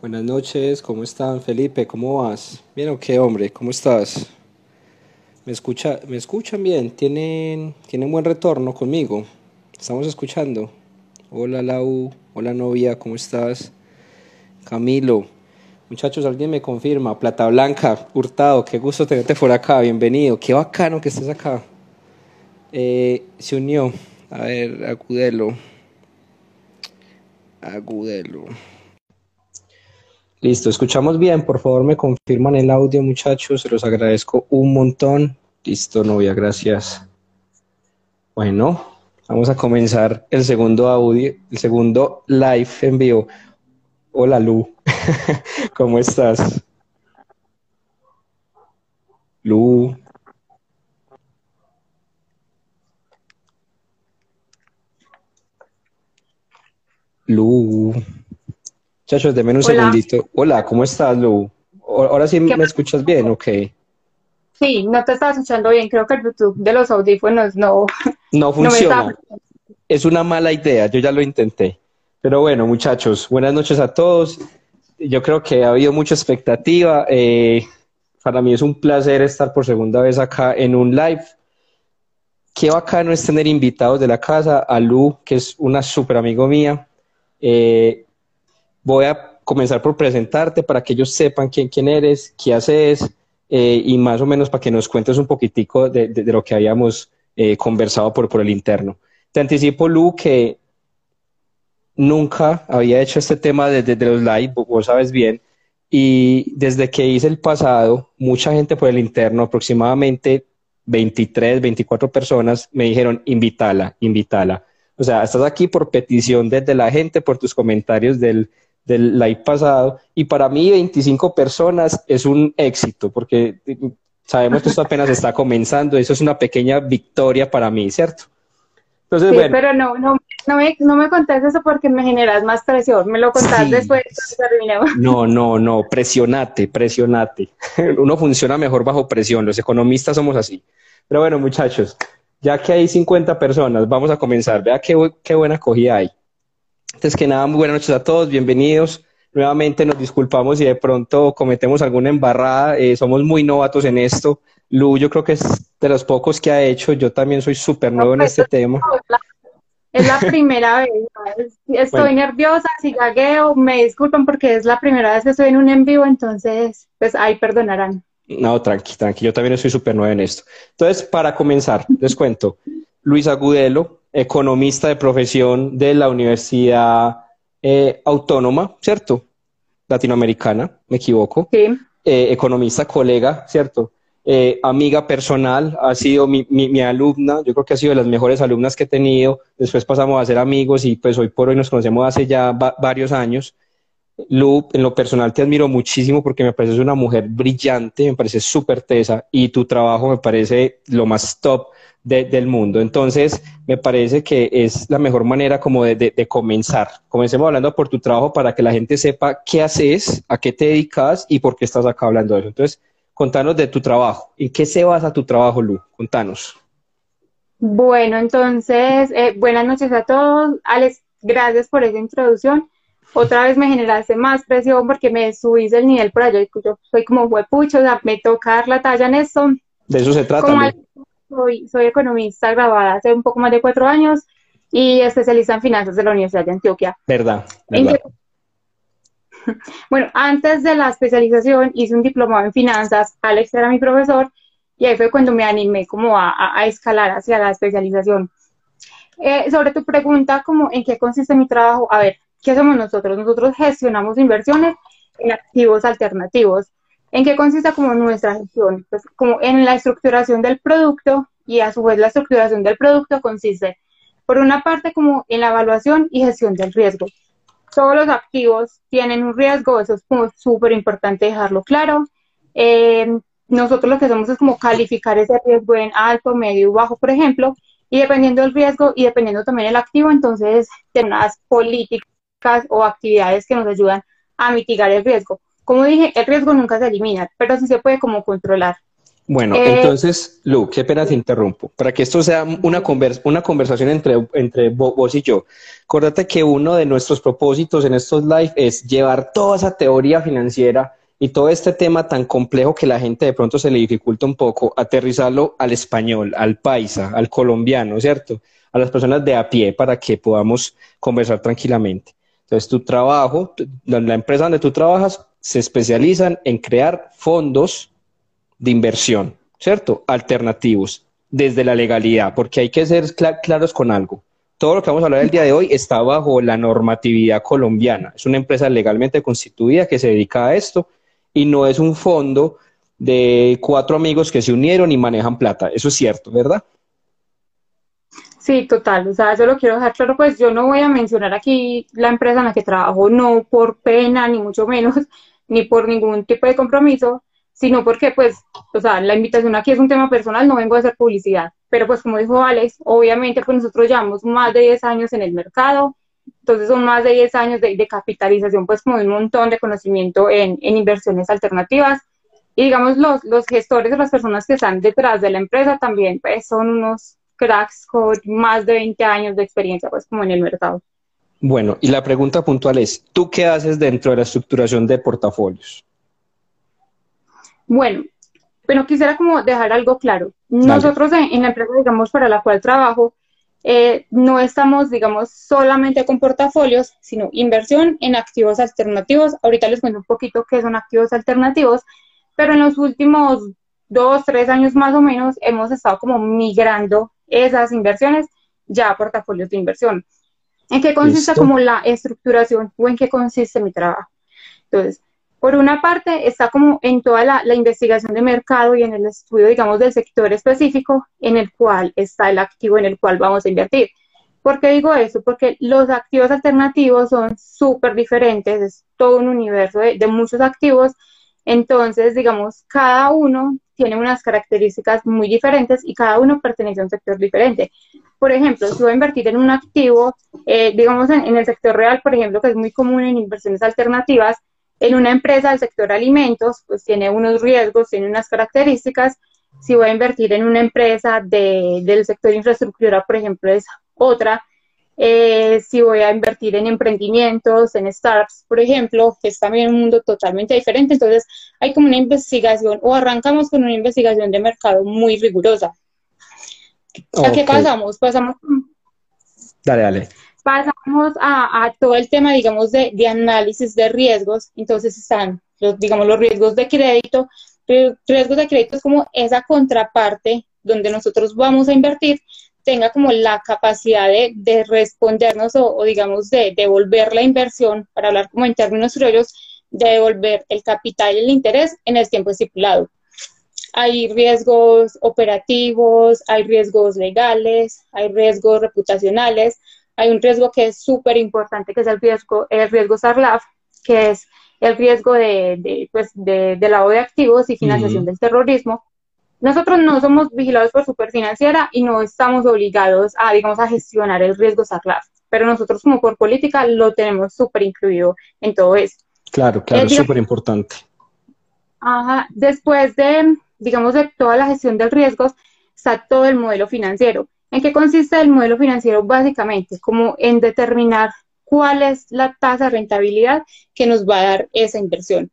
Buenas noches, ¿cómo están? Felipe, ¿cómo vas? Bien o qué, hombre, ¿cómo estás? ¿Me, escucha, ¿Me escuchan bien? ¿Tienen, ¿Tienen buen retorno conmigo? ¿Estamos escuchando? Hola Lau, hola novia, ¿cómo estás? Camilo, muchachos, alguien me confirma, Plata Blanca, Hurtado, qué gusto tenerte por acá, bienvenido, qué bacano que estés acá. Eh, se unió, a ver, Agudelo. Agudelo. Listo, escuchamos bien, por favor me confirman el audio muchachos, se los agradezco un montón. Listo, novia, gracias. Bueno, vamos a comenzar el segundo audio, el segundo live en vivo. Hola Lu, ¿cómo estás? Lu. Lu. Muchachos, denme un segundito. Hola, ¿cómo estás, Lu? Ahora sí me escuchas bien, ok. Sí, no te estaba escuchando bien. Creo que el Bluetooth de los audífonos no, no funciona. es una mala idea, yo ya lo intenté. Pero bueno, muchachos, buenas noches a todos. Yo creo que ha habido mucha expectativa. Eh, para mí es un placer estar por segunda vez acá en un live. Qué bacano es tener invitados de la casa, a Lu, que es una súper amigo mía. Eh, voy a comenzar por presentarte para que ellos sepan quién, quién eres, qué haces eh, y más o menos para que nos cuentes un poquitico de, lo que habíamos eh, conversado por, por el interno. Te anticipo, Lu, que nunca había hecho este tema desde los live, vos sabes bien, y desde que hice el pasado, mucha gente por el interno, aproximadamente 23, 24 personas, me dijeron, invítala, invítala. O sea, estás aquí por petición desde la gente, por tus comentarios del, del live pasado, y para mí 25 personas es un éxito, porque sabemos que esto apenas está comenzando, eso es una pequeña victoria para mí, ¿cierto? Entonces, sí, pero no, no, no me, no me contaste eso porque me generas más presión, me lo contás después terminemos. No, no, no, presionate, presionate. Uno funciona mejor bajo presión, los economistas somos así. Pero bueno, muchachos, ya que hay 50 personas, vamos a comenzar. Vea qué, qué buena acogida hay. Antes que nada, muy buenas noches a todos, bienvenidos. Nuevamente nos disculpamos si de pronto cometemos alguna embarrada, eh, somos muy novatos en esto. Lu, yo creo que es de los pocos que ha hecho, yo también soy súper nuevo en este tema. Es la primera vez, estoy nerviosa, si gagueo, me disculpan porque es la primera vez que estoy en un en vivo, entonces, pues ahí perdonarán. No, tranqui, tranqui, yo también soy súper nuevo en esto. Entonces, para comenzar, les cuento, Luis Agudelo, economista de profesión de la Universidad eh, Autónoma, ¿cierto? Latinoamericana, me equivoco. Sí. Eh, economista, colega, ¿cierto? Eh, amiga personal, ha sido mi, mi, alumna, yo creo que ha sido de las mejores alumnas que he tenido. Después pasamos a ser amigos y pues hoy por hoy nos conocemos hace ya varios años. Lu, en lo personal te admiro muchísimo porque me pareces una mujer brillante, me parece súper tesa y tu trabajo me parece lo más top del mundo. Entonces, me parece que es la mejor manera como de, comenzar. Comencemos hablando por tu trabajo para que la gente sepa qué haces, a qué te dedicas y por qué estás acá hablando de eso. Entonces, contanos de tu trabajo. ¿En qué se basa tu trabajo, Lu? Contanos. Bueno, entonces, eh, buenas noches a todos. Alex, gracias por esa introducción otra vez me generaste más presión porque me subiste el nivel por allá. Yo soy como huepucho, o sea, me toca dar la talla en esto. De eso se trata. soy, soy economista graduada hace un poco más de cuatro años y especialista en finanzas de la Universidad de Antioquia. Verdad, verdad. Bueno, antes de la especialización hice un diplomado en finanzas, Alex era mi profesor y ahí fue cuando me animé como a, a, escalar hacia la especialización. Eh, sobre tu pregunta, como en qué consiste mi trabajo, a ver, ¿Qué hacemos nosotros? Nosotros gestionamos inversiones en activos alternativos. ¿En qué consiste como nuestra gestión? Pues como en la estructuración del producto y a su vez la estructuración del producto consiste, por una parte, como en la evaluación y gestión del riesgo. Todos los activos tienen un riesgo, eso es como súper importante dejarlo claro. Eh, nosotros lo que hacemos es como calificar ese riesgo en alto, medio bajo, por ejemplo, y dependiendo del riesgo y dependiendo también del activo, entonces tenemos unas políticas o actividades que nos ayudan a mitigar el riesgo. Como dije, el riesgo nunca se elimina, pero sí se puede como controlar. Bueno, eh, entonces, Lu, qué pena te interrumpo. Para que esto sea una, una conversación entre, entre vos y yo, acuérdate que uno de nuestros propósitos en estos live es llevar toda esa teoría financiera y todo este tema tan complejo que la gente de pronto se le dificulta un poco, aterrizarlo al español, al paisa, al colombiano, ¿cierto? A las personas de a pie para que podamos conversar tranquilamente. Entonces, tu trabajo, la empresa donde tú trabajas, se especializan en crear fondos de inversión, ¿cierto? Alternativos, desde la legalidad, porque hay que ser claros con algo. Todo lo que vamos a hablar el día de hoy está bajo la normatividad colombiana. Es una empresa legalmente constituida que se dedica a esto y no es un fondo de cuatro amigos que se unieron y manejan plata. Eso es cierto, ¿verdad? Sí, total. O sea, eso lo quiero dejar claro. Pues yo no voy a mencionar aquí la empresa en la que trabajo, no por pena, ni mucho menos, ni por ningún tipo de compromiso, sino porque, pues, o sea, la invitación aquí es un tema personal, no vengo a hacer publicidad. Pero, pues, como dijo Alex, obviamente, pues nosotros llevamos más de 10 años en el mercado, entonces son más de 10 años de, capitalización, pues, como un montón de conocimiento en, inversiones alternativas. Y, digamos, los, los gestores las personas que están detrás de la empresa también, pues, son unos cracks con más de 20 años de experiencia, pues, como en el mercado. Bueno, y la pregunta puntual es, ¿tú qué haces dentro de la estructuración de portafolios? Bueno, pero quisiera como dejar algo claro. Nosotros en, la empresa, digamos, para la cual trabajo, eh, no estamos, digamos, solamente con portafolios, sino inversión en activos alternativos. Ahorita les cuento un poquito qué son activos alternativos, pero en los últimos dos, tres años más o menos hemos estado como migrando esas inversiones ya a portafolios de inversión. ¿En qué consiste como la estructuración o en qué consiste mi trabajo? Entonces, por una parte, está como en toda la, investigación de mercado y en el estudio, digamos, del sector específico en el cual está el activo en el cual vamos a invertir. ¿Por qué digo eso? Porque los activos alternativos son súper diferentes, es todo un universo de, muchos activos. Entonces, digamos, cada uno tiene unas características muy diferentes y cada uno pertenece a un sector diferente. Por ejemplo, si voy a invertir en un activo, eh, digamos en, el sector real, por ejemplo, que es muy común en inversiones alternativas, en una empresa del sector alimentos, pues tiene unos riesgos, tiene unas características. Si voy a invertir en una empresa del sector infraestructura, por ejemplo, es otra. Eh, si voy a invertir en emprendimientos, en startups, por ejemplo, que es también un mundo totalmente diferente. Entonces, hay como una investigación, o arrancamos con una investigación de mercado muy rigurosa. ¿A qué pasamos? Pasamos. Dale, dale pasamos a, todo el tema, digamos, de, análisis de riesgos. Entonces están, los, digamos, los riesgos de crédito. Riesgos de crédito es como esa contraparte donde nosotros vamos a invertir tenga como la capacidad de, respondernos o, digamos, de devolver la inversión, para hablar como en términos criollos, de devolver el capital y el interés en el tiempo estipulado. Hay riesgos operativos, hay riesgos legales, hay riesgos reputacionales, hay un riesgo que es súper importante, que es el riesgo, el riesgo SARLAF, que es el riesgo de, de, pues, de, lavado de activos y financiación del terrorismo. Nosotros no somos vigilados por Superfinanciera y no estamos obligados a, digamos, a gestionar el riesgo SARLAF, pero nosotros como por política lo tenemos súper incluido en todo esto. Claro, claro, es súper importante. Ajá, después de, digamos, de toda la gestión del riesgos, está todo el modelo financiero. ¿En qué consiste el modelo financiero? Básicamente, como en determinar cuál es la tasa de rentabilidad que nos va a dar esa inversión.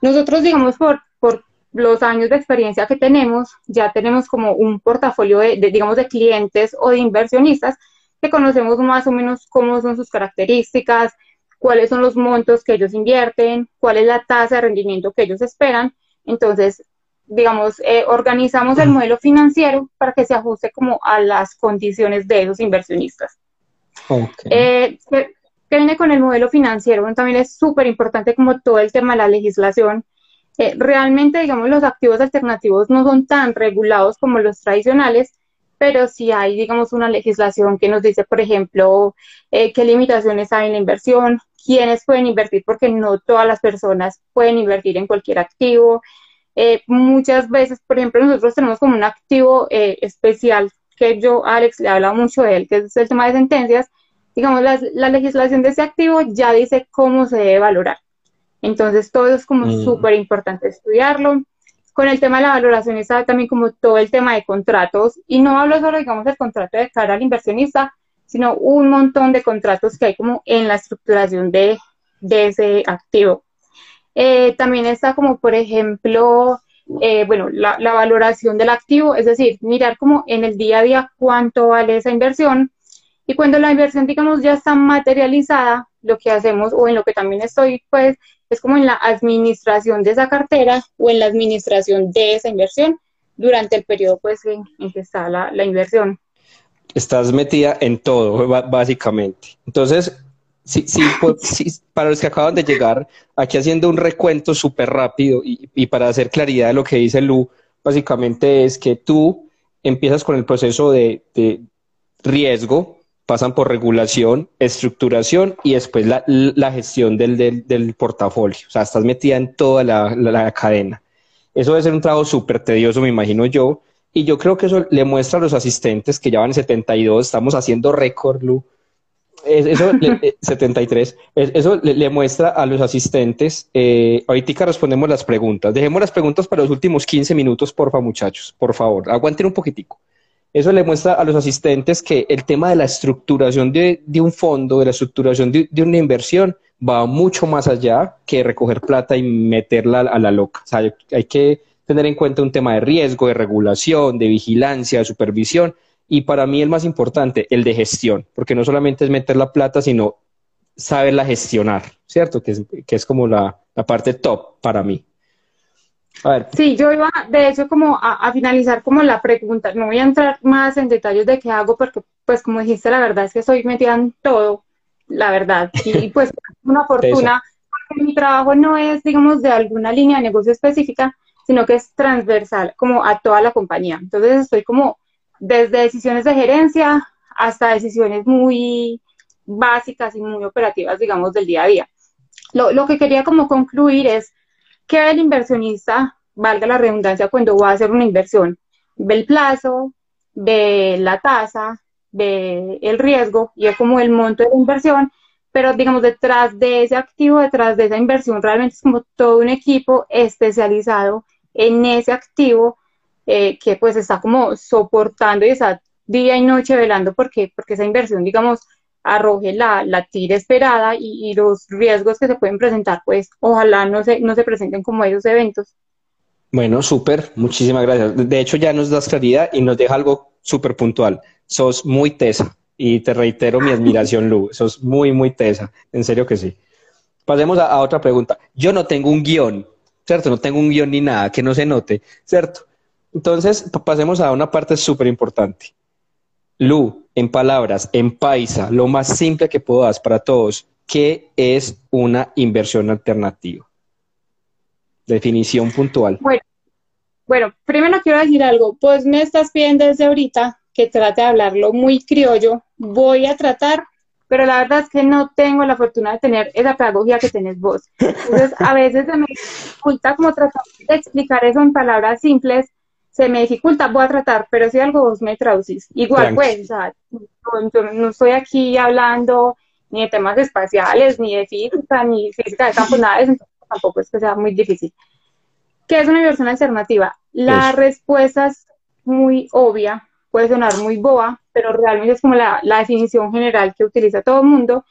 Nosotros, digamos, por, por los años de experiencia que tenemos, ya tenemos como un portafolio de, digamos, de clientes o de inversionistas que conocemos más o menos cómo son sus características, cuáles son los montos que ellos invierten, cuál es la tasa de rendimiento que ellos esperan. Entonces, digamos, eh, organizamos el modelo financiero para que se ajuste como a las condiciones de esos inversionistas. Eh, ¿qué, viene con el modelo financiero? Bueno, también es súper importante como todo el tema de la legislación. Eh, realmente, digamos, los activos alternativos no son tan regulados como los tradicionales, pero sí hay, digamos, una legislación que nos dice, por ejemplo, qué limitaciones hay en la inversión, quiénes pueden invertir, porque no todas las personas pueden invertir en cualquier activo, eh, muchas veces, por ejemplo, nosotros tenemos como un activo eh, especial que yo, Alex, le habla mucho de él, que es el tema de sentencias. Digamos, la, legislación de ese activo ya dice cómo se debe valorar. Entonces, todo es como mm. súper importante estudiarlo. con el tema de la valoración está también como todo el tema de contratos, y no hablo solo, digamos, del contrato de cara al inversionista, sino un montón de contratos que hay como en la estructuración de, de ese activo. Eh, también está como, por ejemplo, eh, bueno, la, la, valoración del activo, es decir, mirar como en el día a día cuánto vale esa inversión. Y cuando la inversión, digamos, ya está materializada, lo que hacemos, o en lo que también estoy, pues, es como en la administración de esa cartera o en la administración de esa inversión durante el periodo, pues, en, en que está la, la inversión estás metida en todo, básicamente. Entonces, sí, sí, pues, para los que acaban de llegar, aquí haciendo un recuento súper rápido y, para hacer claridad de lo que dice Lu, básicamente es que tú empiezas con el proceso de, riesgo, pasan por regulación, estructuración y después la, gestión del, del, portafolio. O sea, estás metida en toda la, la cadena. Eso debe ser un trabajo súper tedioso, me imagino yo, y yo creo que eso le muestra a los asistentes que ya van en 72, estamos haciendo récord, Lu. Eso, 73. Eh, eso le, muestra a los asistentes. Eh, ahorita respondemos las preguntas. Dejemos las preguntas para los últimos 15 minutos, porfa, muchachos. Por favor, aguanten un poquitico. Eso le muestra a los asistentes que el tema de la estructuración de, un fondo, de la estructuración de, de, una inversión, va mucho más allá que recoger plata y meterla a la loca. O sea, hay que tener en cuenta un tema de riesgo, de regulación, de vigilancia, de supervisión y para mí el más importante, el de gestión, porque no solamente es meter la plata, sino saberla gestionar, ¿cierto? Que es, que es como la, parte top para mí. A ver. Sí, yo iba de hecho como a, finalizar como la pregunta, no voy a entrar más en detalles de qué hago porque pues como dijiste, la verdad es que estoy metida en todo, la verdad, y, pues una fortuna, porque mi trabajo no es, digamos, de alguna línea de negocio específica, sino que es transversal como a toda la compañía. Entonces estoy como desde decisiones de gerencia hasta decisiones muy básicas y muy operativas, digamos, del día a día. Lo, que quería como concluir es que el inversionista, valga la redundancia, cuando va a hacer una inversión, ve el plazo, ve la tasa, ve el riesgo y es como el monto de la inversión, pero digamos, detrás de ese activo, detrás de esa inversión, realmente es como todo un equipo especializado en ese activo eh, que pues está como soportando y está día y noche velando porque, porque esa inversión, digamos, arroje la, la tira esperada y, los riesgos que se pueden presentar, pues ojalá no se, no se presenten como esos eventos. Bueno, súper, muchísimas gracias. De hecho, ya nos das claridad y nos deja algo súper puntual. Sos muy tesa y te reitero mi admiración, Lu. Sos muy, muy tesa. En serio que sí. Pasemos a otra pregunta. Yo no tengo un guion ¿cierto? No tengo un guion ni nada que no se note, ¿cierto? Entonces, pasemos a una parte súper importante. Lu, en palabras, en paisa, lo más simple que puedo dar para todos, ¿qué es una inversión alternativa? Definición puntual. Bueno, bueno, primero quiero decir algo, pues me estás pidiendo desde ahorita que trate de hablarlo muy criollo, voy a tratar pero la verdad es que no tengo la fortuna de tener esa pedagogía que tenés vos. Entonces, a veces se me dificulta como tratar de explicar eso en palabras simples, se me dificulta, voy a tratar, pero si algo vos me traducís. Igual, pues, o sea, yo no estoy aquí hablando ni de temas espaciales, ni de física, ni física de campo, nada de eso, tampoco es que sea muy difícil. ¿Qué es una inversión alternativa? La pues respuesta es muy obvia, puede sonar muy boa, pero realmente es como la, definición general que utiliza todo el mundo,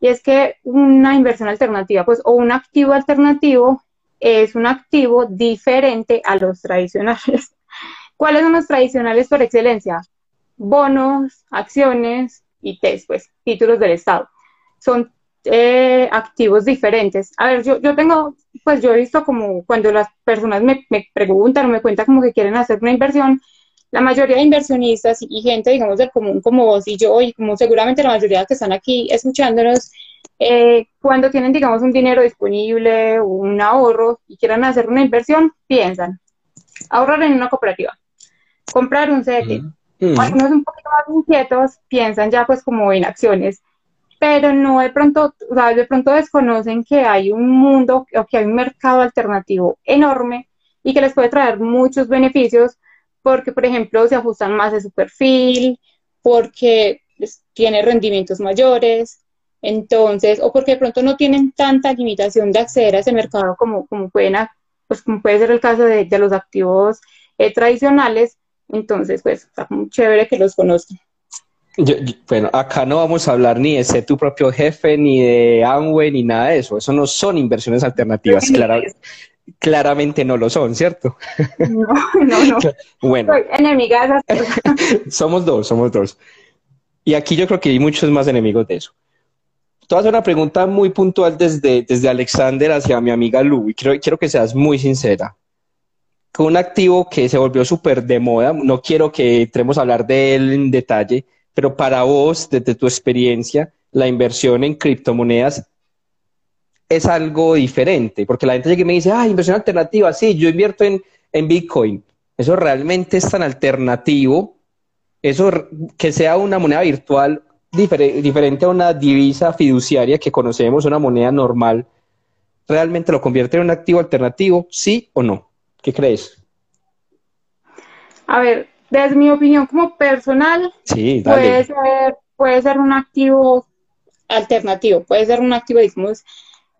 y es que una inversión alternativa, pues, o un activo alternativo es un activo diferente a los tradicionales. ¿Cuáles son los tradicionales por excelencia? Bonos, acciones y TES, pues, títulos del Estado. Son eh, activos diferentes. A ver, yo, yo tengo, pues yo he visto como cuando las personas me, preguntan o me cuentan como que quieren hacer una inversión, la mayoría de inversionistas y gente, digamos, del común como vos y yo, y como seguramente la mayoría que están aquí escuchándonos, eh, cuando tienen, digamos, un dinero disponible un ahorro y quieran hacer una inversión, piensan, ahorrar en una cooperativa, comprar un. Cuando son un poquito más inquietos, piensan ya pues como en acciones, pero no de pronto, o sea, de pronto desconocen que hay un mundo o que hay un mercado alternativo enorme y que les puede traer muchos beneficios porque, por ejemplo, se ajustan más de su perfil, porque pues, tiene rendimientos mayores, entonces, o porque de pronto no tienen tanta limitación de acceder a ese mercado como, como pueden pues como puede ser el caso de, los activos eh, tradicionales, entonces pues está muy chévere que los conozcan. bueno, acá no vamos a hablar ni de ser tu propio jefe, ni de Amway, ni nada de eso. Eso no son inversiones alternativas, claramente no lo son, ¿cierto? No, no, no. bueno. Soy enemiga somos dos, somos dos. Y aquí yo creo que hay muchos más enemigos de eso. A hacer una pregunta muy puntual desde, desde Alexander hacia mi amiga Lu, y quiero, quiero que seas muy sincera. Con un activo que se volvió súper de moda, no quiero que entremos a hablar de él en detalle, pero para vos, desde tu experiencia, la inversión en criptomonedas es algo diferente, porque la gente llega y me dice, ah, inversión alternativa, sí, yo invierto en, en Bitcoin. Eso realmente es tan alternativo, eso que sea una moneda virtual diferente a una divisa fiduciaria que conocemos, una moneda normal, ¿realmente lo convierte en un activo alternativo? ¿Sí o no? ¿Qué crees? A ver, desde mi opinión como personal, puede, ser, puede ser un activo alternativo, puede ser un activo, digamos,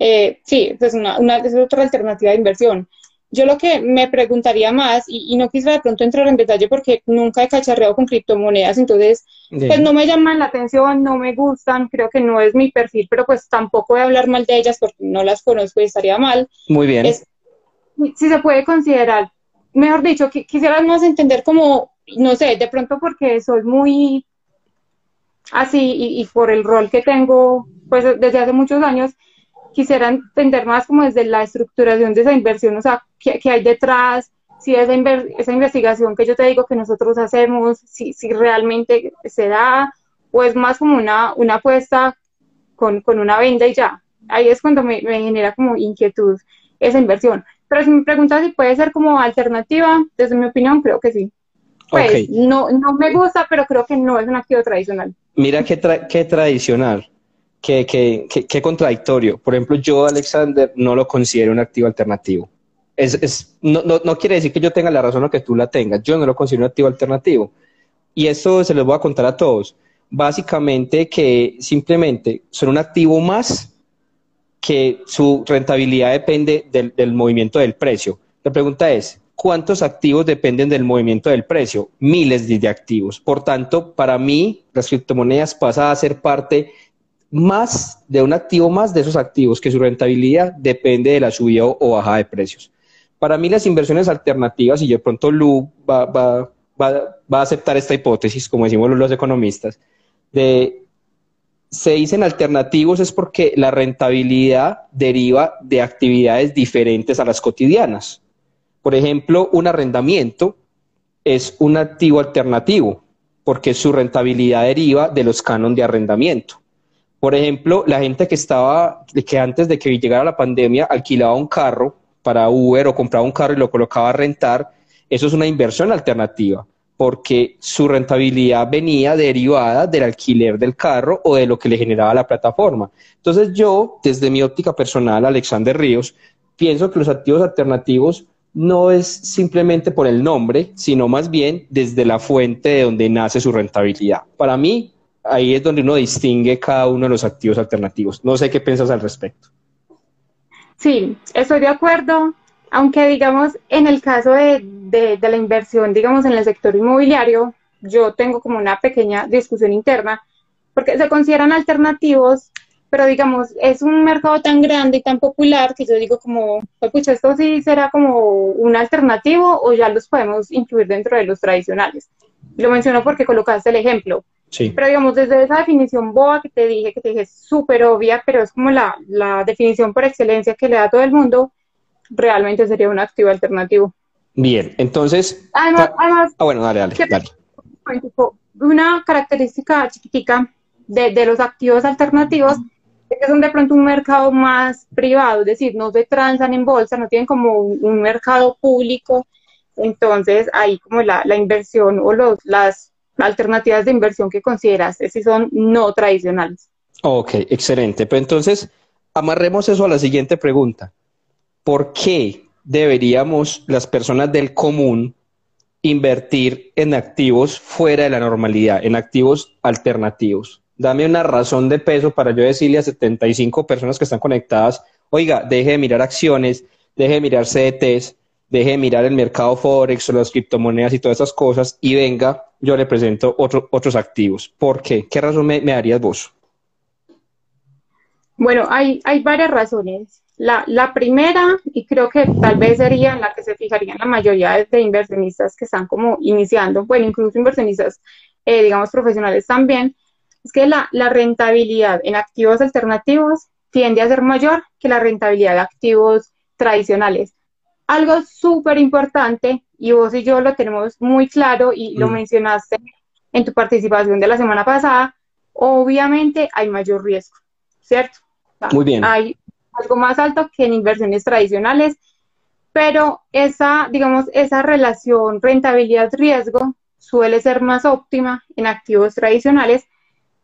eh, sí, es, una, una, es otra alternativa de inversión. Yo lo que me preguntaría más, y, no quisiera de pronto entrar en detalle porque nunca he cacharreado con criptomonedas, entonces pues no me llaman la atención, no me gustan, creo que no es mi perfil, pero pues tampoco voy a hablar mal de ellas porque no las conozco y estaría mal. Muy bien. Si se puede considerar, mejor dicho, quisiera más entender como, no sé, de pronto porque soy muy así y, y por el rol que tengo pues desde hace muchos años, quisiera entender más como desde la estructuración de esa inversión, o sea, qué, hay detrás, si esa, esa investigación que yo te digo que nosotros hacemos, si, si realmente se da, o es más como una, una apuesta con, con una venda y ya. Ahí es cuando me, me, genera como inquietud esa inversión. Pero si me preguntas si puede ser como alternativa, desde mi opinión, creo que sí. Pues no, no me gusta, pero creo que no es un activo tradicional. Mira qué, qué tradicional qué, contradictorio. Por ejemplo, yo, Alexander, no lo considero un activo alternativo. Es, no, no, quiere decir que yo tenga la razón o que tú la tengas. Yo no lo considero un activo alternativo. Y esto se los voy a contar a todos. Básicamente que simplemente son un activo más que su rentabilidad depende del, movimiento del precio. La pregunta es, ¿cuántos activos dependen del movimiento del precio? Miles de activos. Por tanto, para mí, las criptomonedas pasan a ser parte más de un activo más de esos activos, que su rentabilidad depende de la subida o bajada de precios. Para mí las inversiones alternativas, y de pronto Lu va, a aceptar esta hipótesis, como decimos los economistas, de se dicen alternativos es porque la rentabilidad deriva de actividades diferentes a las cotidianas. Por ejemplo, un arrendamiento es un activo alternativo porque su rentabilidad deriva de los cánones de arrendamiento. Por ejemplo, la gente que estaba, que antes de que llegara la pandemia alquilaba un carro para Uber o compraba un carro y lo colocaba a rentar, eso es una inversión alternativa, porque su rentabilidad venía derivada del alquiler del carro o de lo que le generaba la plataforma. Entonces yo, desde mi óptica personal, Alexander Ríos, pienso que los activos alternativos no es simplemente por el nombre, sino más bien desde la fuente de donde nace su rentabilidad. Para mí, ahí es donde uno distingue cada uno de los activos alternativos. No sé qué piensas al respecto. Sí, estoy de acuerdo, aunque digamos en el caso de, la inversión, digamos en el sector inmobiliario, yo tengo como una pequeña discusión interna, porque se consideran alternativos, pero digamos, es un mercado tan grande y tan popular que yo digo como, pucha, esto sí será como un alternativo o ya los podemos incluir dentro de los tradicionales. Lo menciono porque colocaste el ejemplo. Pero digamos, desde esa definición boa que te dije, que te dije súper obvia, pero es como la, definición por excelencia que le da a todo el mundo, realmente sería un activo alternativo. Bien, entonces... Además, ah, bueno, dale, dale, dale. Una característica chiquitica de, de los activos alternativos es que son de pronto un mercado más privado, es decir, no se transan en bolsa, no tienen como un, mercado público, entonces ahí como la, la inversión o los, las alternativas de inversión que consideras si son no tradicionales. Ok, excelente. Pero entonces, amarremos eso a la siguiente pregunta. ¿Por qué deberíamos las personas del común invertir en activos fuera de la normalidad, en activos alternativos? Dame una razón de peso para yo decirle a 75 personas que están conectadas, oiga, deje de mirar acciones, deje de mirar CDTs, deje de mirar el mercado Forex o las criptomonedas y todas esas cosas y venga, yo le presento otros activos. ¿Por qué? ¿Qué razón me, darías vos? Bueno, hay, hay varias razones. La, la, primera, y creo que tal vez sería en la que se fijarían la mayoría de inversionistas que están como iniciando, bueno, incluso inversionistas, eh, digamos, profesionales también, es que la, la rentabilidad en activos alternativos tiende a ser mayor que la rentabilidad de activos tradicionales. Algo súper importante, y vos y yo lo tenemos muy claro y lo mm. mencionaste en tu participación de la semana pasada, obviamente hay mayor riesgo, ¿cierto? Muy bien. Hay algo más alto que en inversiones tradicionales, pero esa, digamos, esa relación rentabilidad-riesgo suele ser más óptima en activos tradicionales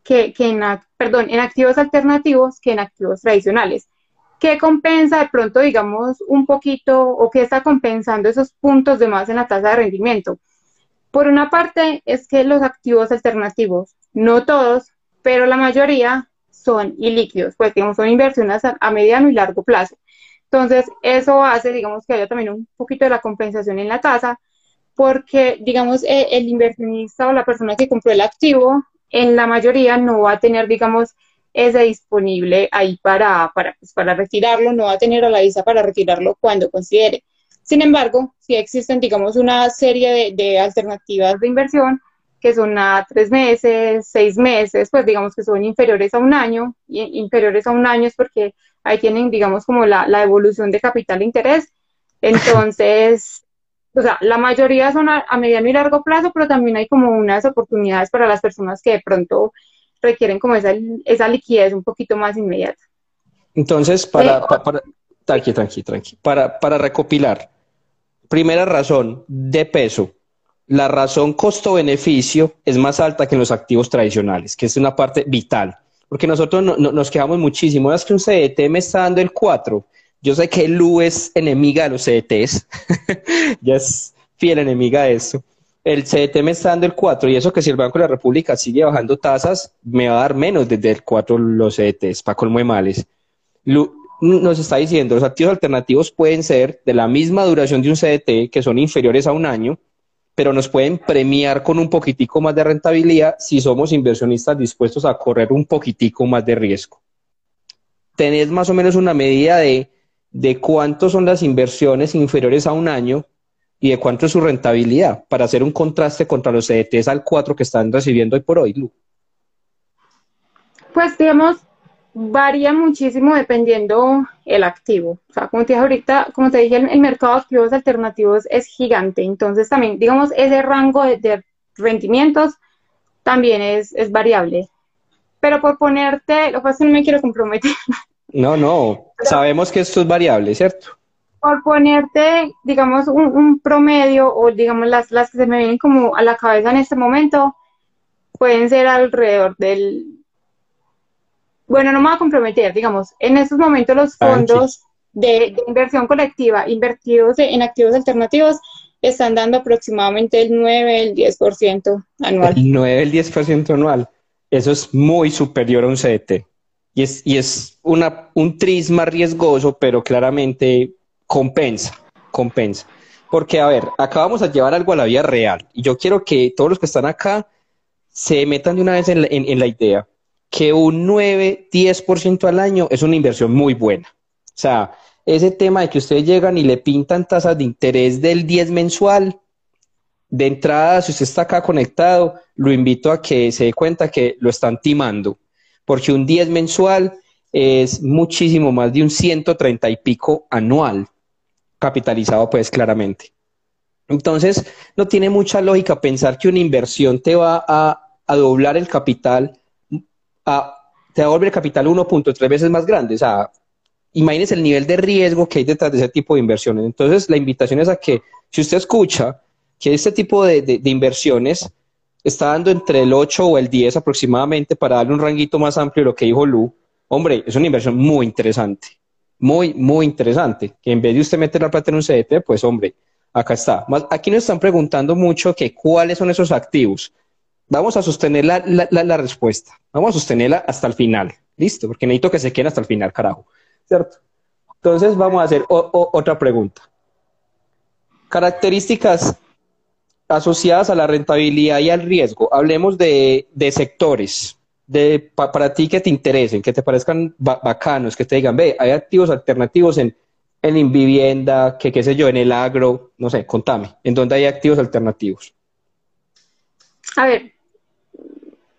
que, que en, perdón, en activos alternativos que en activos tradicionales. ¿Qué compensa de pronto, digamos, un poquito o qué está compensando esos puntos de más en la tasa de rendimiento? Por una parte, es que los activos alternativos, no todos, pero la mayoría son ilíquidos, pues digamos, son inversiones a, mediano y largo plazo. Entonces, eso hace, digamos, que haya también un poquito de la compensación en la tasa, porque, digamos, e, el inversionista o la persona que compró el activo, en la mayoría no va a tener, digamos, ese disponible ahí para, para, pues, para retirarlo, no va a tener a la visa para retirarlo cuando considere. Sin embargo, si existen, digamos, una serie de, de alternativas de inversión que son a tres meses, seis meses, pues digamos que son inferiores a un año, y inferiores a un año es porque ahí tienen, digamos, como la, la evolución de capital de interés. Entonces, o sea, la mayoría son a, mediano y largo plazo, pero también hay como unas oportunidades para las personas que de pronto requieren como esa, esa liquidez un poquito más inmediata. Entonces, para, eh, para, tranqui, tranqui, tranqui, para, para recopilar, primera razón de peso, la razón costo-beneficio es más alta que en los activos tradicionales, que es una parte vital. Porque nosotros no, nos quejamos muchísimo. Es que un CDT me está dando el 4. Yo sé que Lu es enemiga de los CDTs. ya es fiel enemiga de eso. El CDT me está dando el 4 y eso que si el Banco de la República sigue bajando tasas, me va a dar menos desde el 4 los CDTs, para colmo de males. Lu nos está diciendo, los activos alternativos pueden ser de la misma duración de un CDT, que son inferiores a un año, pero nos pueden premiar con un poquitico más de rentabilidad si somos inversionistas dispuestos a correr un poquitico más de riesgo. Tenés más o menos una medida de, de cuánto son las inversiones inferiores a un año y de cuánto es su rentabilidad para hacer un contraste contra los CDTs al 4 que están recibiendo hoy por hoy, Lu. Pues digamos, varía muchísimo dependiendo el activo. O sea, como te dije ahorita, como te dije, el, mercado de activos alternativos es gigante. Entonces también, digamos, ese rango de, rendimientos también es, es, variable. Pero por ponerte, lo que pasa es que no me quiero comprometer. No, no, sabemos que esto es variable, ¿cierto? Por ponerte, digamos, un, un promedio o digamos las, las que se me vienen como a la cabeza en este momento, pueden ser alrededor del bueno, no me voy a comprometer, digamos, en estos momentos los fondos de, inversión colectiva invertidos en activos alternativos están dando aproximadamente el 9, el 10% anual. El 9, el 10% anual. Eso es muy superior a un CDT. Y es, y es una, un tris más riesgoso, pero claramente compensa, compensa. Porque, a ver, acá vamos a llevar algo a la vida real. Y yo quiero que todos los que están acá se metan de una vez en la idea que un 9, 10% al año es una inversión muy buena. O sea, ese tema de que ustedes llegan y le pintan tasas de interés del 10 mensual, de entrada, si usted está acá conectado, lo invito a que se dé cuenta que lo están timando, porque un 10 mensual es muchísimo más de un 130 y pico anual, capitalizado pues claramente. Entonces, no tiene mucha lógica pensar que una inversión te va a, a doblar el capital te va a volver capital 1.3 veces más grande. O sea, imagínese el nivel de riesgo que hay detrás de ese tipo de inversiones. Entonces, la invitación es a que, si usted escucha que este tipo de, inversiones está dando entre el 8 o el 10 aproximadamente para darle un ranguito más amplio de lo que dijo Lu, hombre, es una inversión muy interesante. Muy, muy interesante. Que en vez de usted meter la plata en un CDT, pues hombre, acá está. aquí nos están preguntando mucho que cuáles son esos activos. Vamos a sostener la, la, respuesta. Vamos a sostenerla hasta el final. Listo, porque necesito que se quede hasta el final, carajo. ¿Cierto? Entonces vamos a hacer otra pregunta. Características asociadas a la rentabilidad y al riesgo. Hablemos de, sectores de, para ti que te interesen, que te parezcan bacanos, que te digan, ve, hay activos alternativos en, en vivienda, que qué sé yo, en el agro, no sé, contame, ¿en dónde hay activos alternativos? A ver,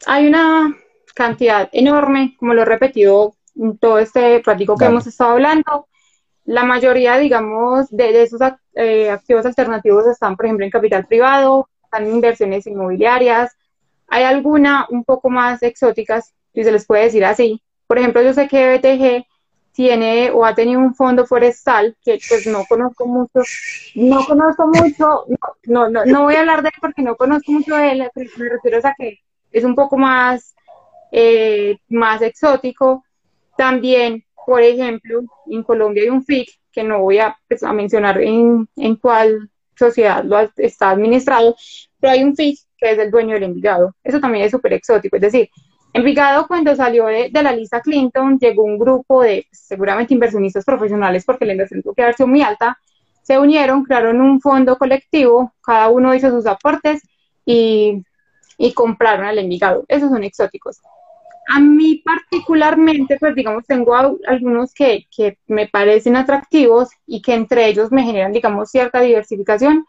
hay una cantidad enorme, como lo he repetido en todo este práctico que hemos estado hablando. La mayoría, digamos, de, esos eh, activos alternativos están, por ejemplo, en capital privado, están en inversiones inmobiliarias. Hay alguna un poco más exóticas, si se les puede decir así. Por ejemplo, yo sé que BTG tiene o ha tenido un fondo forestal que pues no conozco mucho, no conozco mucho, no, no, no voy a hablar de él porque no conozco mucho de él, pero me refiero a que es un poco más, eh, más exótico. También, por ejemplo, en Colombia hay un FIC, que no voy a, pues, a mencionar en, en cuál sociedad lo está administrado, pero hay un FIC que es el dueño del Envigado. Eso también es súper exótico, es decir, Envigado cuando salió de, de, la lista Clinton llegó un grupo de pues, seguramente inversionistas profesionales porque la inversión tuvo que haber sido muy alta, se unieron, crearon un fondo colectivo, cada uno hizo sus aportes y y compraron al Envigado. Esos son exóticos. A mí particularmente, pues digamos, tengo algunos que, que, me parecen atractivos y que entre ellos me generan, digamos, cierta diversificación.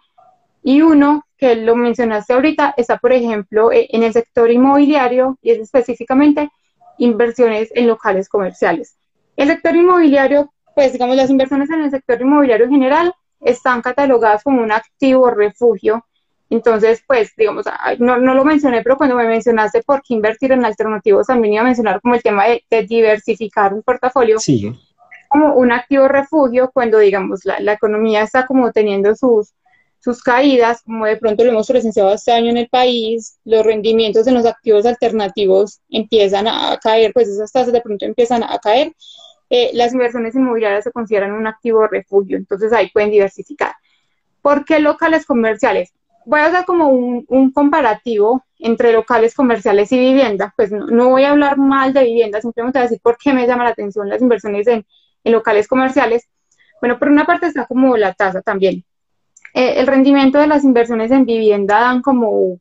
Y uno, que lo mencionaste ahorita, está, por ejemplo, e, en el sector inmobiliario y es específicamente inversiones en locales comerciales. El sector inmobiliario, pues digamos, las inversiones en el sector inmobiliario en general están catalogadas como un activo refugio entonces, pues, digamos, no, no, lo mencioné, pero cuando me mencionaste por qué invertir en alternativos, también iba a mencionar como el tema de, diversificar un portafolio. Sí. Como un activo refugio cuando, digamos, la, la, economía está como teniendo sus, sus caídas, como de pronto lo hemos presenciado este año en el país, los rendimientos en los activos alternativos empiezan a caer, pues esas tasas de pronto empiezan a caer. Eh, las inversiones inmobiliarias se consideran un activo refugio, entonces ahí pueden diversificar. ¿Por qué locales comerciales? Voy a hacer como un, comparativo entre locales comerciales y vivienda. Pues no, voy a hablar mal de vivienda, simplemente voy a decir por qué me llama la atención las inversiones en, locales comerciales. Bueno, por una parte está como la tasa también. Eh, el rendimiento de las inversiones en vivienda dan como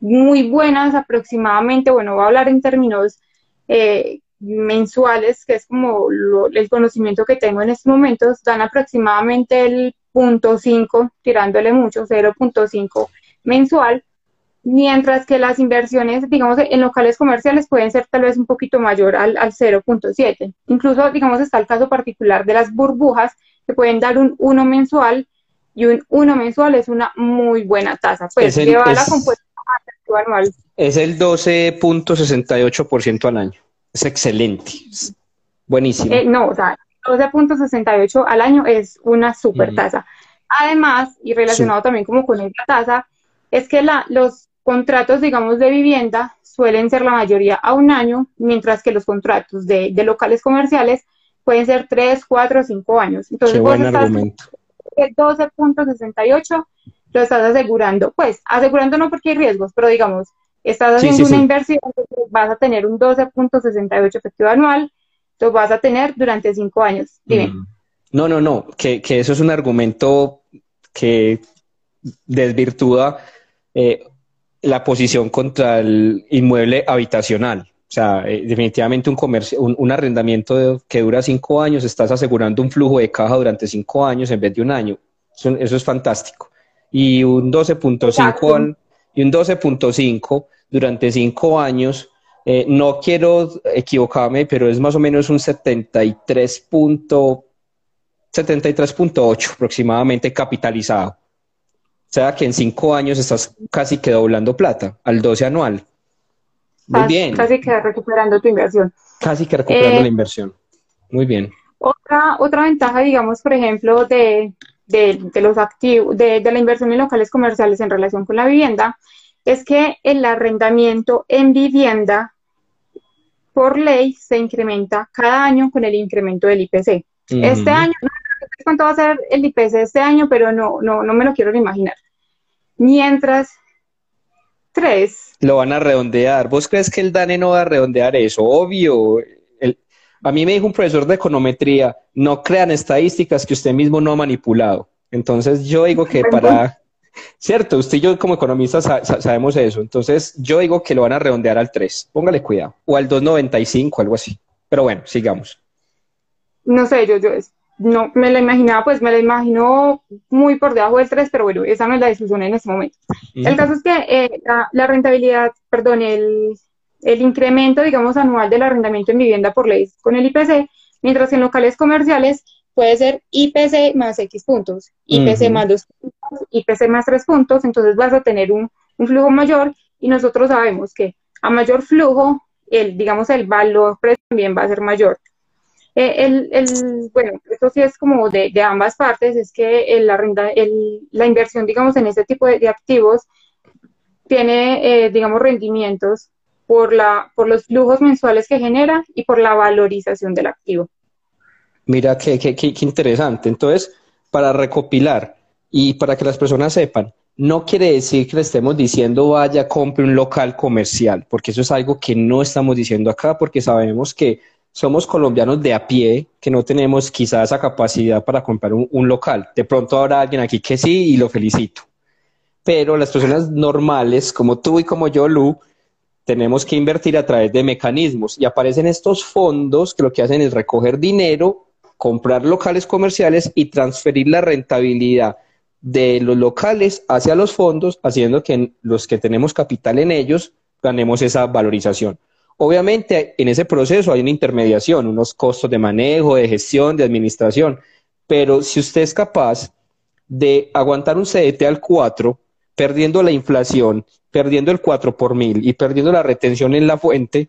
muy buenas aproximadamente, bueno, voy a hablar en términos eh, mensuales, que es como el conocimiento que tengo en estos momentos, dan aproximadamente el 0.5, tirándole mucho, 0.5 mensual, mientras que las inversiones, digamos, en locales comerciales pueden ser tal vez un poquito mayor al, al 0.7. Incluso, digamos, está el caso particular de las burbujas, que pueden dar un 1 mensual, y un 1 mensual es una muy buena tasa. Pues es lleva la compuesta anual. Es el 12.68% al año. Es excelente. buenísimo. Eh, no, o sea, 12.68 al año es una super tasa. Además, y relacionado también como con esta tasa, es que la, los contratos, digamos, de vivienda suelen ser la mayoría a un año, mientras que los contratos de, locales comerciales pueden ser 3, 4, 5 años. Entonces, Qué buen argumento. El 12.68 lo estás asegurando, pues, asegurando no porque hay riesgos, pero digamos, estás haciendo una inversión, vas a tener un 12.68 efectivo anual, lo vas a tener durante cinco años. Dime. Mm. No, no, no, que, eso es un argumento que desvirtúa eh, la posición contra el inmueble habitacional. O sea, eh, definitivamente un, comercio, un, arrendamiento que dura cinco años, estás asegurando un flujo de caja durante cinco años en vez de un año. Eso, eso es fantástico. Y un 12.5 y un 12.5 durante cinco años eh, no quiero equivocarme, pero es más o menos un 73.8 aproximadamente capitalizado. O sea que en cinco años estás casi que doblando plata al 12 anual. Muy bien. Casi que recuperando tu inversión. Casi que recuperando eh, la inversión. Muy bien. Otra, otra ventaja, digamos, por ejemplo, de, los activos, de, de la inversión en locales comerciales en relación con la vivienda, es que el arrendamiento en vivienda por ley se incrementa cada año con el incremento del IPC. Este año, no sé cuánto va a ser el IPC este año, pero no, no, no me lo quiero imaginar. Mientras, tres. Lo van a redondear. ¿Vos crees que el DANE no va a redondear eso? Obvio. A mí me dijo un profesor de econometría, no crean estadísticas que usted mismo no ha manipulado. Entonces yo digo que para, cierto, usted y yo como economistas sabemos eso. Entonces yo digo que lo van a redondear al 3. Póngale cuidado. O al 2.95, algo así. Pero bueno, sigamos. No sé, yo, yo no me la imaginaba, pues me la imagino muy por debajo del 3, pero bueno, esa no es la discusión en este momento. El caso es que eh, la, rentabilidad, perdón, el, el incremento, digamos, anual del arrendamiento en vivienda por ley con el IPC, mientras que en locales comerciales puede ser IPC más X puntos, IPC más 2 puntos, IPC más 3 puntos, entonces vas a tener un, un, flujo mayor y nosotros sabemos que a mayor flujo, el, digamos, el valor también va a ser mayor. Eh, el, el, bueno, esto sí es como de, de ambas partes, es que la, renta, la inversión, digamos, en este tipo de, activos tiene, eh, digamos, rendimientos por, la, por los flujos mensuales que genera y por la valorización del activo. Mira, qué, qué, qué, interesante. Entonces, para recopilar y para que las personas sepan, no quiere decir que le estemos diciendo vaya, compre un local comercial, porque eso es algo que no estamos diciendo acá, porque sabemos que somos colombianos de a pie, que no tenemos quizás esa capacidad para comprar un, un local. De pronto habrá alguien aquí que sí y lo felicito. Pero las personas normales, como tú y como yo, Lu, tenemos que invertir a través de mecanismos y aparecen estos fondos que lo que hacen es recoger dinero, comprar locales comerciales y transferir la rentabilidad de los locales hacia los fondos, haciendo que los que tenemos capital en ellos ganemos esa valorización. Obviamente en ese proceso hay una intermediación, unos costos de manejo, de gestión, de administración, pero si usted es capaz de aguantar un CDT al 4, perdiendo la inflación, perdiendo el 4 por mil y perdiendo la retención en la fuente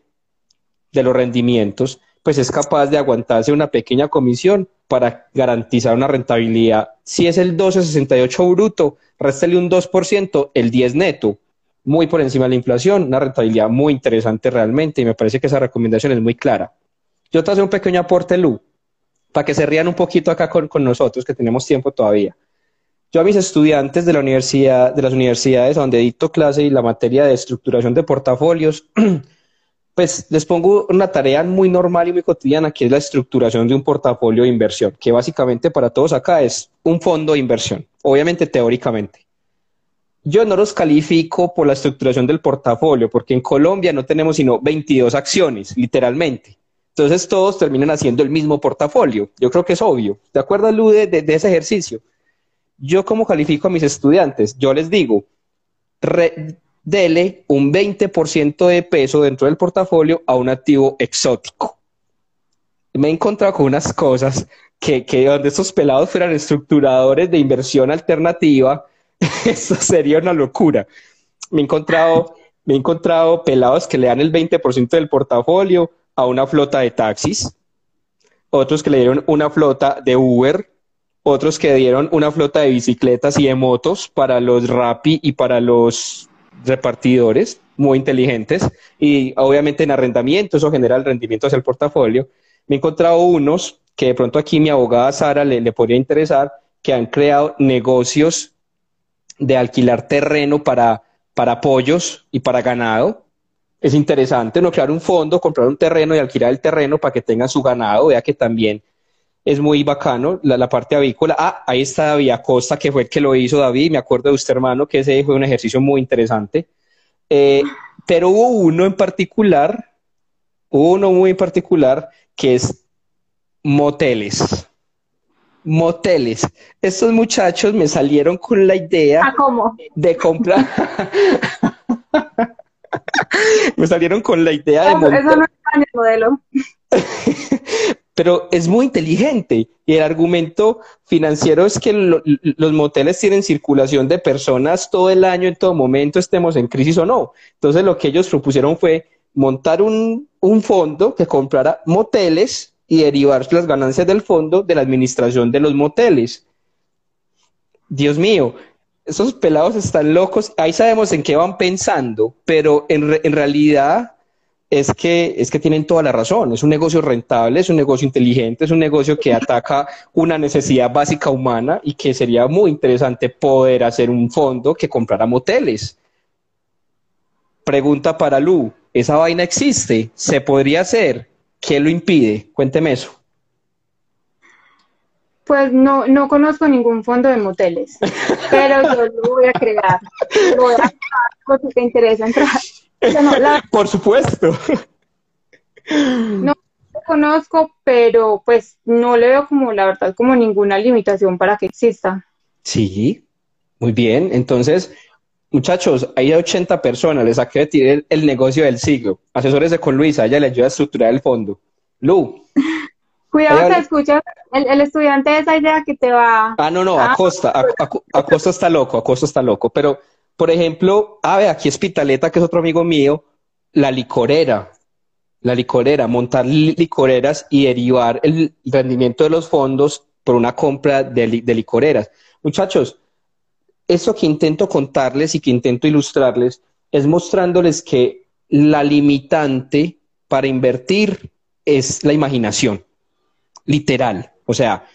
de los rendimientos, pues es capaz de aguantarse una pequeña comisión para garantizar una rentabilidad. Si es el 12,68 bruto, réstale un 2%, el 10 neto muy por encima de la inflación, una rentabilidad muy interesante realmente y me parece que esa recomendación es muy clara. Yo te hago un pequeño aporte, Lu, para que se rían un poquito acá con, nosotros, que tenemos tiempo todavía. Yo a mis estudiantes de, la universidad, de las universidades donde dicto clase y la materia de estructuración de portafolios, pues les pongo una tarea muy normal y muy cotidiana, que es la estructuración de un portafolio de inversión, que básicamente para todos acá es un fondo de inversión, obviamente teóricamente. Yo no los califico por la estructuración del portafolio, porque en Colombia no tenemos sino 22 acciones, literalmente. Entonces todos terminan haciendo el mismo portafolio. Yo creo que es obvio. ¿Te acuerdas, Lude, de, ese ejercicio? Yo como califico a mis estudiantes, yo les digo, dele un 20% de peso dentro del portafolio a un activo exótico. Me he encontrado con unas cosas que, que donde estos pelados fueran estructuradores de inversión alternativa, Eso sería una locura. Me he encontrado, me he encontrado pelados que le dan el 20% del portafolio a una flota de taxis, otros que le dieron una flota de Uber, otros que dieron una flota de bicicletas y de motos para los Rappi y para los repartidores, muy inteligentes, y obviamente en arrendamiento, eso genera el rendimiento hacia el portafolio. Me he encontrado unos que de pronto aquí mi abogada Sara le, le podría interesar, que han creado negocios de alquilar terreno para, para pollos y para ganado. Es interesante no crear un fondo, comprar un terreno y alquilar el terreno para que tengan su ganado. Vea que también es muy bacano la, parte avícola. Ah, ahí está David Acosta, que fue el que lo hizo David. Me acuerdo de usted, hermano, que ese fue un ejercicio muy interesante. Eh, pero hubo uno en particular, hubo uno muy en particular, que es moteles moteles. Estos muchachos me salieron con la idea de comprar. me salieron con la idea de montar. Eso no el modelo. Pero es muy inteligente y el argumento financiero es que los moteles tienen circulación de personas todo el año, en todo momento, estemos en crisis o no. Entonces lo que ellos propusieron fue montar un, un fondo que comprara moteles y derivar las ganancias del fondo de la administración de los moteles. Dios mío, esos pelados están locos, ahí sabemos en qué van pensando, pero en, en realidad es que, es que tienen toda la razón. Es un negocio rentable, es un negocio inteligente, es un negocio que ataca una necesidad básica humana y que sería muy interesante poder hacer un fondo que comprara moteles. Pregunta para Lu, ¿esa vaina existe? ¿Se podría hacer? ¿Qué lo impide? Cuénteme eso. Pues no, no conozco ningún fondo de moteles, pero yo lo voy a crear. Lo voy a crear porque te interesa entrar. Por supuesto. No lo conozco, pero pues no le veo como la verdad como ninguna limitación para que exista. Sí, muy bien. Entonces, muchachos, hay 80 personas, les saqué de el, negocio del siglo. Asesores de con Luisa, ella le ayuda a estructurar el fondo. Lu. Cuidado que escuchas el, estudiante de esa idea que te va. Ah, no, no, Acosta, Acosta está loco, Acosta está loco. Pero, por ejemplo, a ver, aquí es Pitaleta, que es otro amigo mío, la licorera. La licorera, montar licoreras y derivar el rendimiento de los fondos por una compra de licoreras. Muchachos, eso que intento contarles y que intento ilustrarles es mostrándoles que la limitante para invertir es la imaginación, literal. O sea,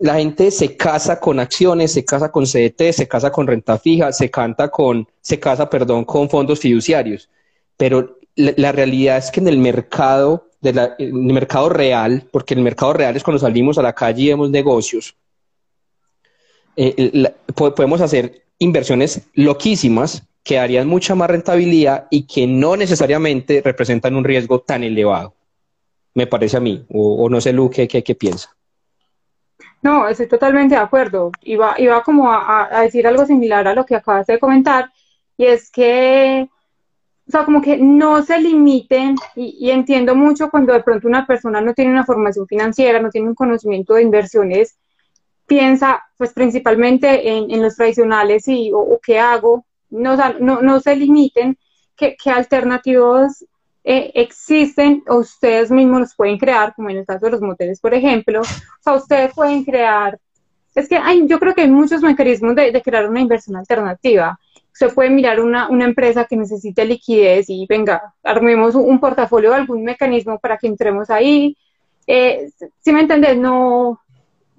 la gente se casa con acciones, se casa con CDT, se casa con renta fija, se canta con, se casa, perdón, con fondos fiduciarios. Pero la, realidad es que en el mercado, de el mercado real, porque el mercado real es cuando salimos a la calle y vemos negocios, eh, podemos hacer inversiones loquísimas que darían mucha más rentabilidad y que no necesariamente representan un riesgo tan elevado. Me parece a mí, o, no sé, Lu, ¿qué, qué, piensa? No, estoy totalmente de acuerdo. Iba, iba como a, decir algo similar a lo que acabas de comentar, y es que, o sea, como que no se limiten, y, entiendo mucho cuando de pronto una persona no tiene una formación financiera, no tiene un conocimiento de inversiones piensa pues principalmente en, los tradicionales y o, qué hago, no, no, no, se limiten, qué, alternativos eh, existen o ustedes mismos los pueden crear, como en el caso de los moteles, por ejemplo, o ustedes pueden crear, es que hay, yo creo que hay muchos mecanismos de, crear una inversión alternativa. Usted puede mirar una, una, empresa que necesite liquidez y venga, armemos un, portafolio o algún mecanismo para que entremos ahí. Eh, si me entiendes, no,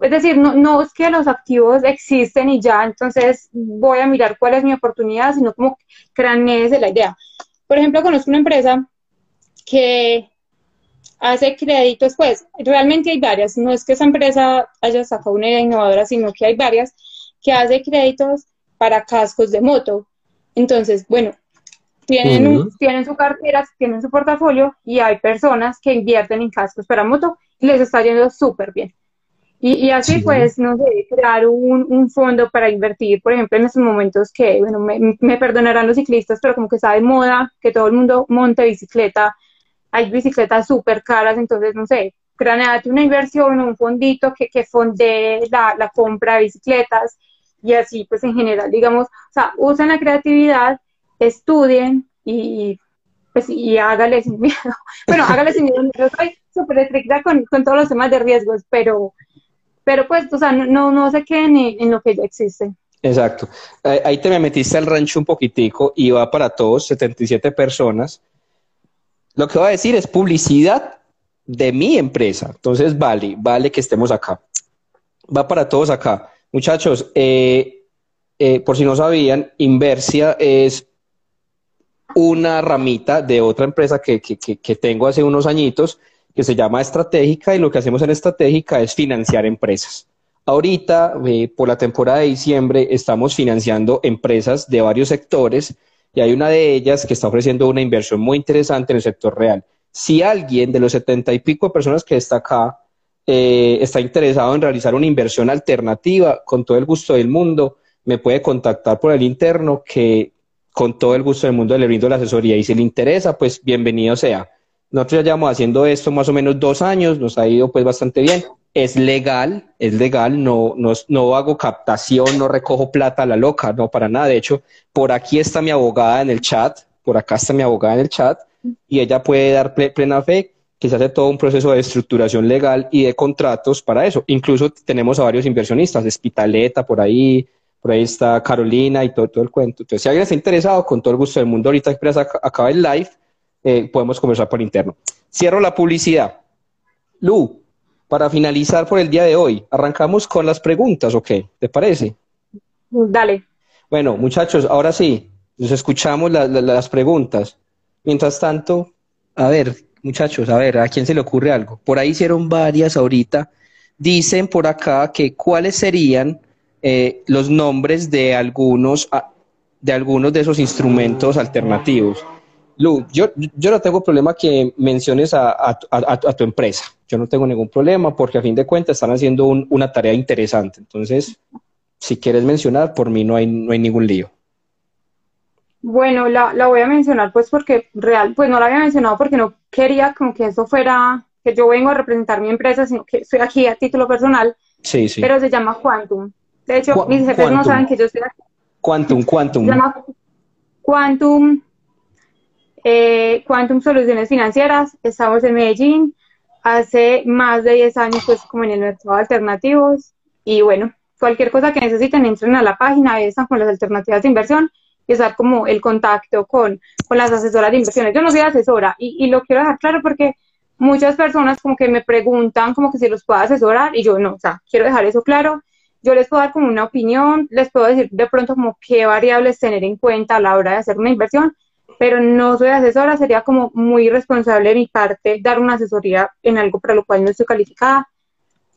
es decir, no, no es que los activos existen y ya, entonces voy a mirar cuál es mi oportunidad, sino como cranees de la idea. Por ejemplo, conozco una empresa que hace créditos, pues realmente hay varias, no es que esa empresa haya sacado una idea innovadora, sino que hay varias que hace créditos para cascos de moto. Entonces, bueno, tienen, tienen su cartera, tienen su portafolio y hay personas que invierten en cascos para moto y les está yendo súper bien. Y, así pues, no sé, crear un, un, fondo para invertir, por ejemplo, en estos momentos que, bueno, me, me, perdonarán los ciclistas, pero como que está de moda que todo el mundo monte bicicleta, hay bicicletas súper caras, entonces, no sé, craneate una inversión o un fondito que, que fonde la, la compra de bicicletas y así, pues en general, digamos, o sea, usen la creatividad, estudien y pues y hágale sin miedo. Bueno, hágale sin miedo. Yo soy súper estricta con, con, todos los temas de riesgos, pero, pero pues, o sea, no, no se queden en, lo que ya existe. Exacto. Ahí te me metiste al rancho un poquitico y va para todos, 77 personas. Lo que voy a decir es publicidad de mi empresa. Entonces, vale, vale que estemos acá. Va para todos acá. Muchachos, eh, eh, por si no sabían, Inversia es una ramita de otra empresa que, que, que tengo hace unos añitos que se llama Estratégica y lo que hacemos en Estratégica es financiar empresas. Ahorita, eh, por la temporada de diciembre, estamos financiando empresas de varios sectores y hay una de ellas que está ofreciendo una inversión muy interesante en el sector real. Si alguien de los setenta y pico de personas que está acá eh, está interesado en realizar una inversión alternativa, con todo el gusto del mundo, me puede contactar por el interno que con todo el gusto del mundo le brindo la asesoría y si le interesa, pues bienvenido sea. Nosotros ya llevamos haciendo esto más o menos dos años, nos ha ido pues bastante bien. Es legal, es legal, no, no, no hago captación, no recojo plata a la loca, no para nada. De hecho, por aquí está mi abogada en el chat, por acá está mi abogada en el chat, y ella puede dar plena fe que se hace todo un proceso de estructuración legal y de contratos para eso. Incluso tenemos a varios inversionistas, Espitaleta por ahí, por ahí está Carolina y todo, todo el cuento. Entonces, si alguien está interesado, con todo el gusto del mundo, ahorita que acaba el live, eh, podemos conversar por interno. Cierro la publicidad. Lu, para finalizar por el día de hoy, arrancamos con las preguntas, ¿ok? ¿Te parece? Dale. Bueno, muchachos, ahora sí, nos escuchamos las preguntas. Mientras tanto, a ver, muchachos, a ver, ¿a quién se le ocurre algo? Por ahí hicieron varias ahorita. Dicen por acá que cuáles serían eh, los nombres de algunos, de algunos de esos instrumentos alternativos. Lu, yo, yo no tengo problema que menciones a, tu empresa. Yo no tengo ningún problema porque a fin de cuentas están haciendo una tarea interesante. Entonces, si quieres mencionar, por mí no hay, no hay ningún lío. Bueno, la, la, voy a mencionar pues porque real, pues no la había mencionado porque no quería como que eso fuera, que yo vengo a representar mi empresa, sino que estoy aquí a título personal. Sí, sí. Pero se llama Quantum. De hecho, mis jefes no saben que yo estoy aquí. Quantum, Quantum. Se llama Quantum, eh, Quantum Soluciones Financieras. Estamos en Medellín. Hace más de 10 años pues como en el mercado de alternativos. Y bueno, cualquier cosa que necesiten, entren a la página, están con las alternativas de inversión y estar como el contacto con, con las asesoras de inversiones. Yo no soy asesora y, y, lo quiero dejar claro porque muchas personas como que me preguntan como que si los puedo asesorar y yo no, o sea, quiero dejar eso claro. Yo les puedo dar como una opinión, les puedo decir de pronto como qué variables tener en cuenta a la hora de hacer una inversión, pero no soy asesora, sería como muy responsable de mi parte dar una asesoría en algo para lo cual no estoy calificada.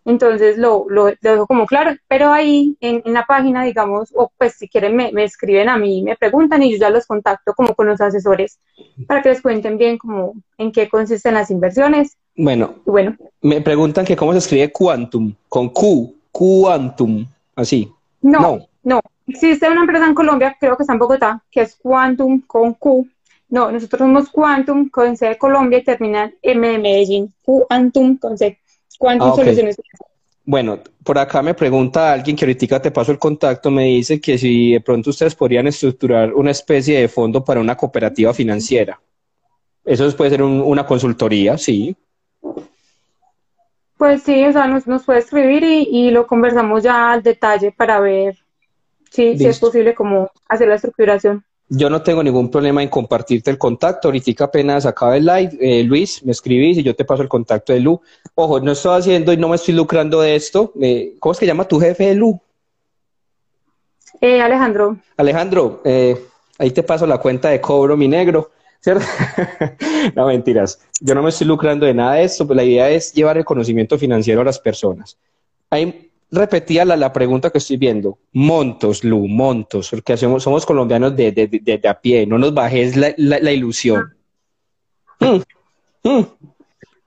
Entonces lo, lo, dejo como claro, pero ahí en, la página, digamos, o pues si quieren me, me, escriben a mí, me preguntan y yo ya los contacto como con los asesores para que les cuenten bien como en qué consisten las inversiones. Bueno, bueno. me preguntan que cómo se escribe Quantum, con Q, Quantum, así. No, no, no. Existe una empresa en Colombia, creo que está en Bogotá, que es Quantum con Q. No, nosotros somos Quantum con C de Colombia y termina M de Medellín. Quantum con C. ¿Cuántas ah, soluciones Bueno, por acá me pregunta alguien que ahorita te paso el contacto, me dice que si de pronto ustedes podrían estructurar una especie de fondo para una cooperativa financiera. Eso puede ser una consultoría, sí. Pues sí, o sea, nos, puede escribir y, lo conversamos ya al detalle para ver si, si es posible como hacer la estructuración. Yo no tengo ningún problema en compartirte el contacto. Ahorita apenas acaba el live, eh, Luis, me escribís y yo te paso el contacto de Lu. Ojo, no estoy haciendo y no me estoy lucrando de esto. Eh, ¿Cómo es que llama tu jefe de Lu? Eh, Alejandro. Alejandro, ahí te paso la cuenta de cobro, mi negro. ¿Cierto? no, mentiras. Yo no me estoy lucrando de nada de esto, pues la idea es llevar el conocimiento financiero a las personas. Hay repetía la, pregunta que estoy viendo. Montos, Lu, montos, porque somos, somos colombianos de, de, a pie, no nos bajes la, la, ilusión. Mm, mm.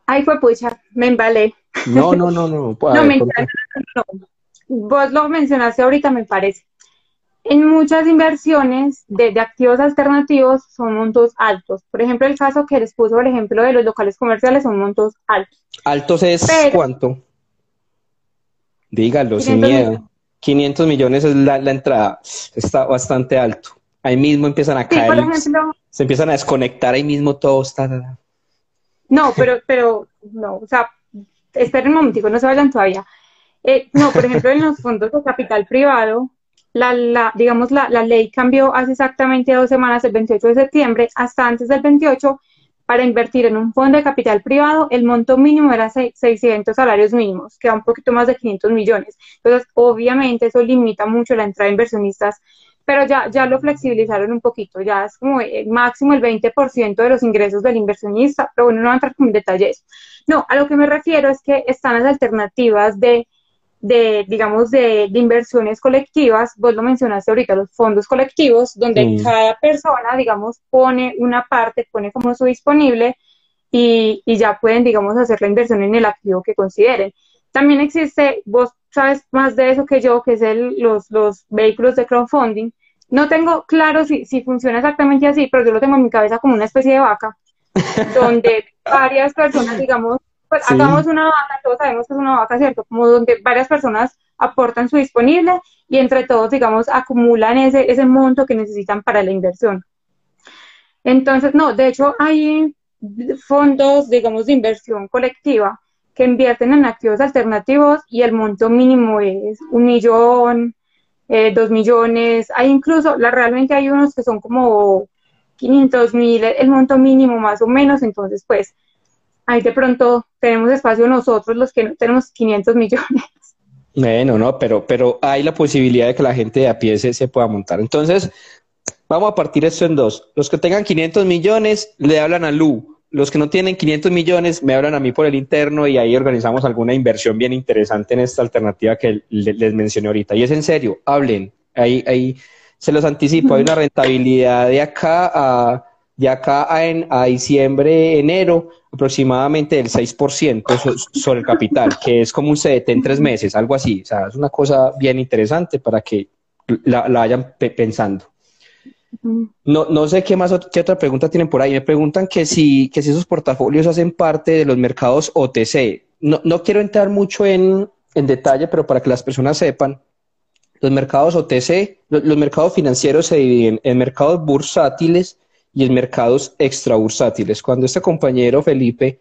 Ay, fue pucha, me embalé. No, no, no, no. no, me Vos lo mencionaste ahorita, me parece. En muchas inversiones de, activos alternativos son montos altos. Por ejemplo, el caso que les puso el ejemplo de los locales comerciales son montos altos. ¿Altos es cuánto? Dígalo, sin miedo. 500 millones es la, entrada. Está bastante alto. Ahí mismo empiezan a caer. se empiezan a desconectar ahí mismo todo. Está... No, pero, pero, no, o sea, esperen un momentico, no se vayan todavía. Eh, no, por ejemplo, en los fondos de capital privado, la, la, digamos, la, la ley cambió hace exactamente dos semanas, el 28 de septiembre, hasta antes del 28, para invertir en un fondo de capital privado, el monto mínimo era 600 salarios mínimos, que da un poquito más de 500 millones. Entonces, obviamente, eso limita mucho la entrada de inversionistas, pero ya, ya lo flexibilizaron un poquito, ya es como el máximo el 20% de los ingresos del inversionista, pero bueno, no voy a entrar con detalles. No, a lo que me refiero es que están las alternativas de de, digamos, de, inversiones colectivas, vos lo mencionaste ahorita, los fondos colectivos, donde cada persona, digamos, pone una parte, pone como su disponible y, y, ya pueden, digamos, hacer la inversión en el activo que consideren. También existe, vos sabes más de eso que yo, que es el, los, los vehículos de crowdfunding. No tengo claro si, si funciona exactamente así, pero yo lo tengo en mi cabeza como una especie de vaca, donde varias personas, digamos, pues hagamos una vaca, todos sabemos que es una vaca, ¿cierto? Como donde varias personas aportan su disponible y entre todos, digamos, acumulan ese, ese monto que necesitan para la inversión. Entonces, no, de hecho hay fondos, digamos, de inversión colectiva que invierten en activos alternativos y el monto mínimo es un millón, eh, dos millones, hay incluso, la, realmente hay unos que son como 500 mil, el monto mínimo más o menos, entonces pues ahí de pronto tenemos espacio nosotros los que no tenemos 500 millones. Bueno, no, pero, pero hay la posibilidad de que la gente de a pie se, pueda montar. Entonces, vamos a partir esto en dos. Los que tengan 500 millones le hablan a Lu. los que no tienen 500 millones me hablan a mí por el interno y ahí organizamos alguna inversión bien interesante en esta alternativa que les mencioné ahorita. Y es en serio, hablen. Ahí, ahí se los anticipo, hay una rentabilidad de acá a, de acá a, en, a diciembre, enero, aproximadamente del 6% sobre el capital, que es como un CDT en tres meses, algo así. O sea, es una cosa bien interesante para que la, la vayan pensando. No, no sé qué más, qué otra pregunta tienen por ahí. Me preguntan que si, que si esos portafolios hacen parte de los mercados OTC. No, no quiero entrar mucho en, en detalle, pero para que las personas sepan, los mercados OTC, los, mercados financieros se dividen en mercados bursátiles y en mercados extrabursátiles. Cuando este compañero Felipe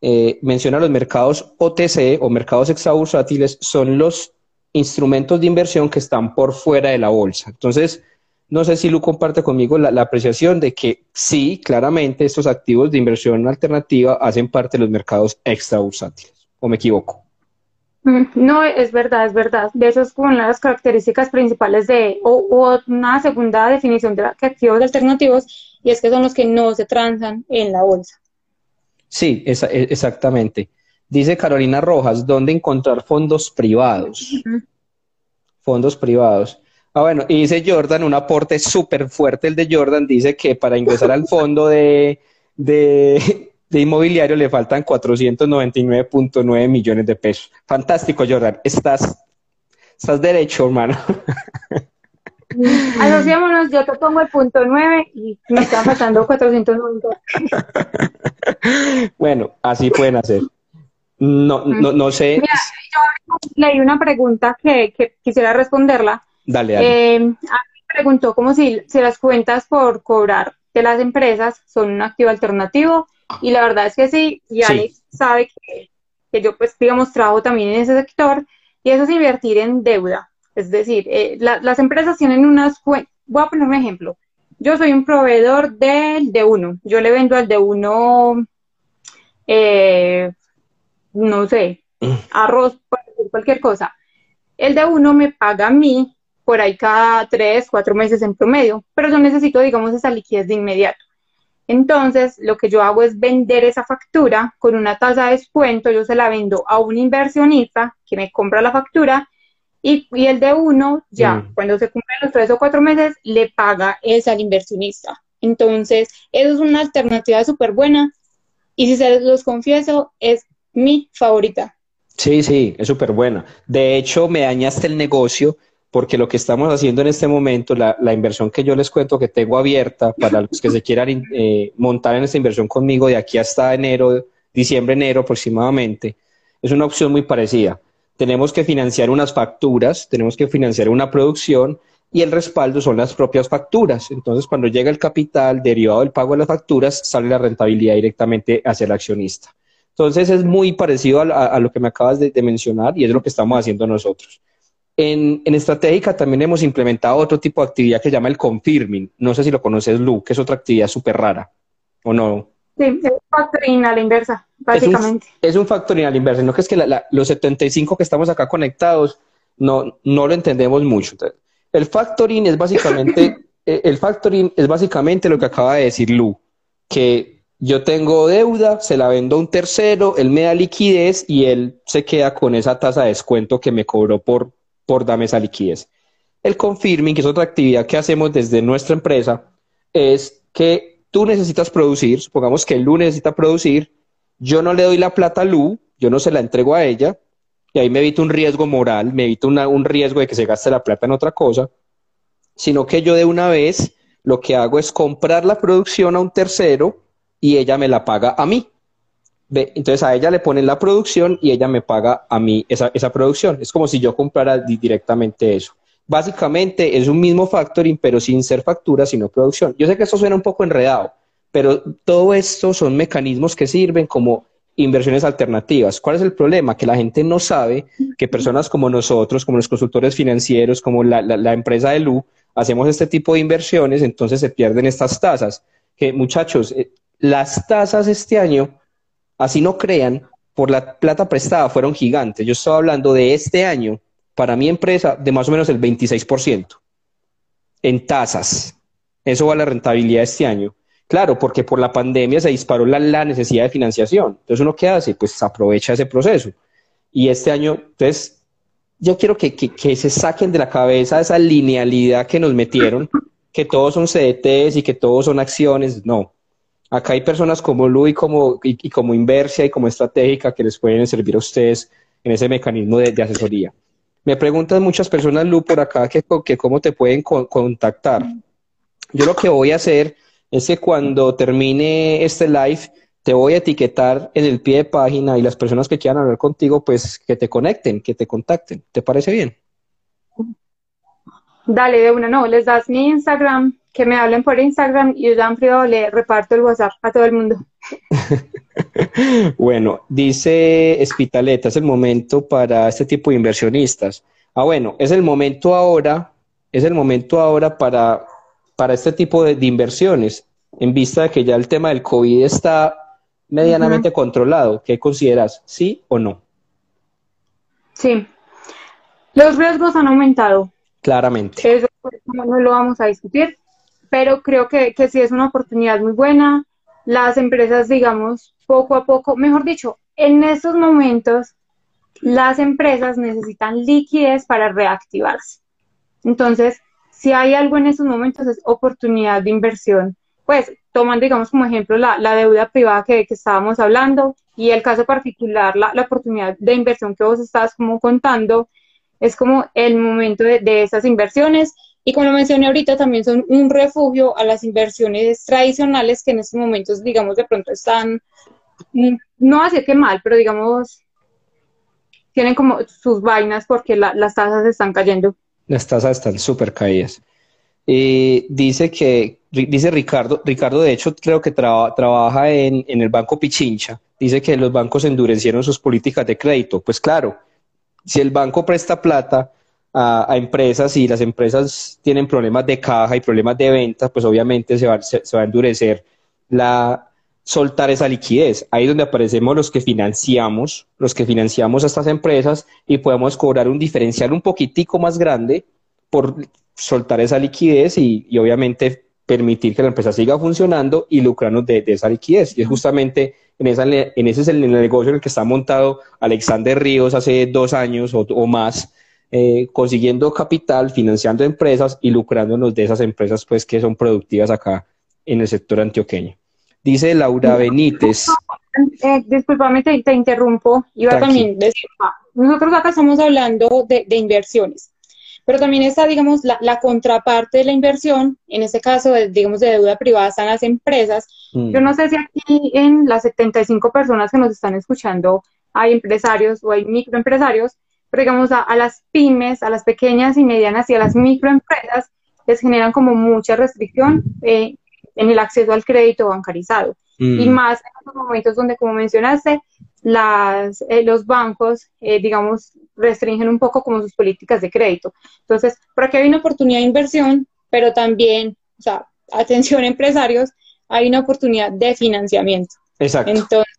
eh, menciona los mercados OTC o mercados extrabursátiles, son los instrumentos de inversión que están por fuera de la bolsa. Entonces, no sé si Lu comparte conmigo la, apreciación de que sí, claramente estos activos de inversión alternativa hacen parte de los mercados extrabursátiles. ¿O me equivoco? Mm, no, es verdad, es verdad. De eso es como una de las características principales de, o, una segunda definición de activos alternativos, y es que son los que no se transan en la bolsa. Sí, e, exactamente. Dice Carolina Rojas, ¿dónde encontrar fondos privados? Fondos privados. Ah, bueno, y dice Jordan, un aporte súper fuerte el de Jordan, dice que para ingresar al fondo de, de, inmobiliario le faltan 499.9 millones de pesos. Fantástico, Jordan. Estás, estás derecho, hermano. Asociémonos, yo te pongo el punto 9 y me están faltando 490. bueno, así pueden hacer. No, no, no sé. Mira, yo leí una pregunta que, que quisiera responderla Dale, dale. Eh, a mí me preguntó como si, si las cuentas por cobrar de las empresas son un activo alternativo y la verdad es que sí, y Alex sabe que, que, yo pues digamos trabajo también en ese sector y eso es invertir en deuda. Es decir, eh, las empresas tienen unas cuentas, voy a poner un ejemplo. Yo soy un proveedor del de uno, yo le vendo al de uno, eh, no sé, mm. arroz, cualquier cosa. El de uno me paga a mí por ahí cada tres, cuatro meses en promedio, pero yo necesito, digamos, esa liquidez de inmediato. Entonces, lo que yo hago es vender esa factura con una tasa de descuento, yo se la vendo a un inversionista que me compra la factura y, el de uno, ya, mm. cuando se cumplen los tres o cuatro meses, le paga esa al inversionista. Entonces, eso es una alternativa súper buena y si se los confieso, es mi favorita. Sí, sí, es súper buena. De hecho, me dañaste el negocio porque lo que estamos haciendo en este momento, la, inversión que yo les cuento que tengo abierta para los que se quieran eh, montar en esta inversión conmigo de aquí hasta enero, diciembre, enero aproximadamente, es una opción muy parecida. Tenemos que financiar unas facturas, tenemos que financiar una producción y el respaldo son las propias facturas. Entonces, cuando llega el capital derivado del pago de las facturas, sale la rentabilidad directamente hacia el accionista. Entonces, es muy parecido a, lo que me acabas de mencionar y es lo que estamos haciendo nosotros. En, en Estratégica también hemos implementado otro tipo de actividad que se llama el confirming. No sé si lo conoces, Lu, que es otra actividad súper rara, ¿o no? Sí, es un factoring a la inversa, básicamente. Es un, es factoring a la inversa, no que es que los 75 que estamos acá conectados no, no lo entendemos mucho. El factoring es básicamente, eh, el factoring es básicamente lo que acaba de decir Lu, que yo tengo deuda, se la vendo a un tercero, él me da liquidez y él se queda con esa tasa de descuento que me cobró por, por dame esa liquidez. El confirming, que es otra actividad que hacemos desde nuestra empresa, es que tú necesitas producir, supongamos que Lu necesita producir, yo no le doy la plata a Lu, yo no se la entrego a ella, y ahí me evito un riesgo moral, me evito un riesgo de que se gaste la plata en otra cosa, sino que yo de una vez lo que hago es comprar la producción a un tercero y ella me la paga a mí entonces a ella le ponen la producción y ella me paga a mí esa, esa producción. Es como si yo comprara directamente eso. Básicamente es un mismo factoring, pero sin ser factura, sino producción. Yo sé que esto suena un poco enredado, pero todo esto son mecanismos que sirven como inversiones alternativas. ¿Cuál es el problema? Que la gente no sabe que personas como nosotros, como los consultores financieros, como la, empresa de Lu, hacemos este tipo de inversiones, entonces se pierden estas tasas. Que muchachos, eh, las tasas este año Así no crean, por la plata prestada fueron gigantes. Yo estaba hablando de este año, para mi empresa, de más o menos el 26% en tasas. Eso va a la rentabilidad este año. Claro, porque por la pandemia se disparó la, necesidad de financiación. Entonces, ¿uno qué hace? Pues aprovecha ese proceso. Y este año, entonces, yo quiero que, se saquen de la cabeza esa linealidad que nos metieron, que todos son CDTs y que todos son acciones. No. Acá hay personas como Lu y como, y, como Inversia y como Estratégica que les pueden servir a ustedes en ese mecanismo de, asesoría. Me preguntan muchas personas, Lu, por acá, que, que cómo te pueden contactar. Yo lo que voy a hacer es que cuando termine este live, te voy a etiquetar en el pie de página y las personas que quieran hablar contigo, pues que te conecten, que te contacten. ¿Te parece bien? Dale, de una, no, les das mi Instagram, que me hablen por Instagram y yo le reparto el WhatsApp a todo el mundo. bueno, dice Espitaleta, es el momento para este tipo de inversionistas. Ah, bueno, es el momento ahora, es el momento ahora para para este tipo de, inversiones, en vista de que ya el tema del COVID está medianamente controlado? ¿Qué consideras? ¿Sí o no? Sí. Los riesgos han aumentado. Claramente. Eso no lo vamos a discutir, pero creo que, que sí es una oportunidad muy buena. Las empresas, digamos, poco a poco, mejor dicho, en estos momentos, las empresas necesitan liquidez para reactivarse. Entonces, si hay algo en esos momentos es oportunidad de inversión. Pues toman, digamos, como ejemplo la, deuda privada que, estábamos hablando y el caso particular, la, oportunidad de inversión que vos estás como contando, es como el momento de, esas inversiones y como mencioné ahorita, también son un refugio a las inversiones tradicionales que en estos momentos, digamos, de pronto están, mm, no así que mal, pero digamos, tienen como sus vainas porque las tasas están cayendo. Las tasas están súper caídas. Eh, dice que, dice Ricardo, Ricardo de hecho creo que trabaja en, el Banco Pichincha, dice que los bancos endurecieron sus políticas de crédito. Pues claro, si el banco presta plata a, empresas y las empresas tienen problemas de caja y problemas de venta, pues obviamente se va, se va a endurecer la, soltar esa liquidez. Ahí es donde aparecemos los que financiamos, los que financiamos a estas empresas y podemos cobrar un diferencial un poquitico más grande por soltar esa liquidez y, obviamente permitir que la empresa siga funcionando y lucrarnos de, esa liquidez. Y es justamente en, esa, en ese es el, negocio en el que está montado Alexander Ríos hace dos años o, más, eh, consiguiendo capital, financiando empresas y lucrándonos de esas empresas pues que son productivas acá en el sector antioqueño. Dice Laura Benítez. Eh, disculpame, te, interrumpo. Iba también decir, ah, nosotros acá estamos hablando de, inversiones, pero también está, digamos, la, contraparte de la inversión, en este caso, digamos, de deuda privada, están las empresas. Mm. Yo no sé si aquí en las 75 personas que nos están escuchando hay empresarios o hay microempresarios, pero digamos, a, las pymes, a las pequeñas y medianas y a las microempresas les generan como mucha restricción eh, en el acceso al crédito bancarizado. Y mm. más en los momentos donde, como mencionaste, las, eh, los bancos, eh, digamos, restringen un poco como sus políticas de crédito. Entonces, por aquí hay una oportunidad de inversión, pero también, o sea, atención empresarios, hay una oportunidad de financiamiento. Exacto. Entonces,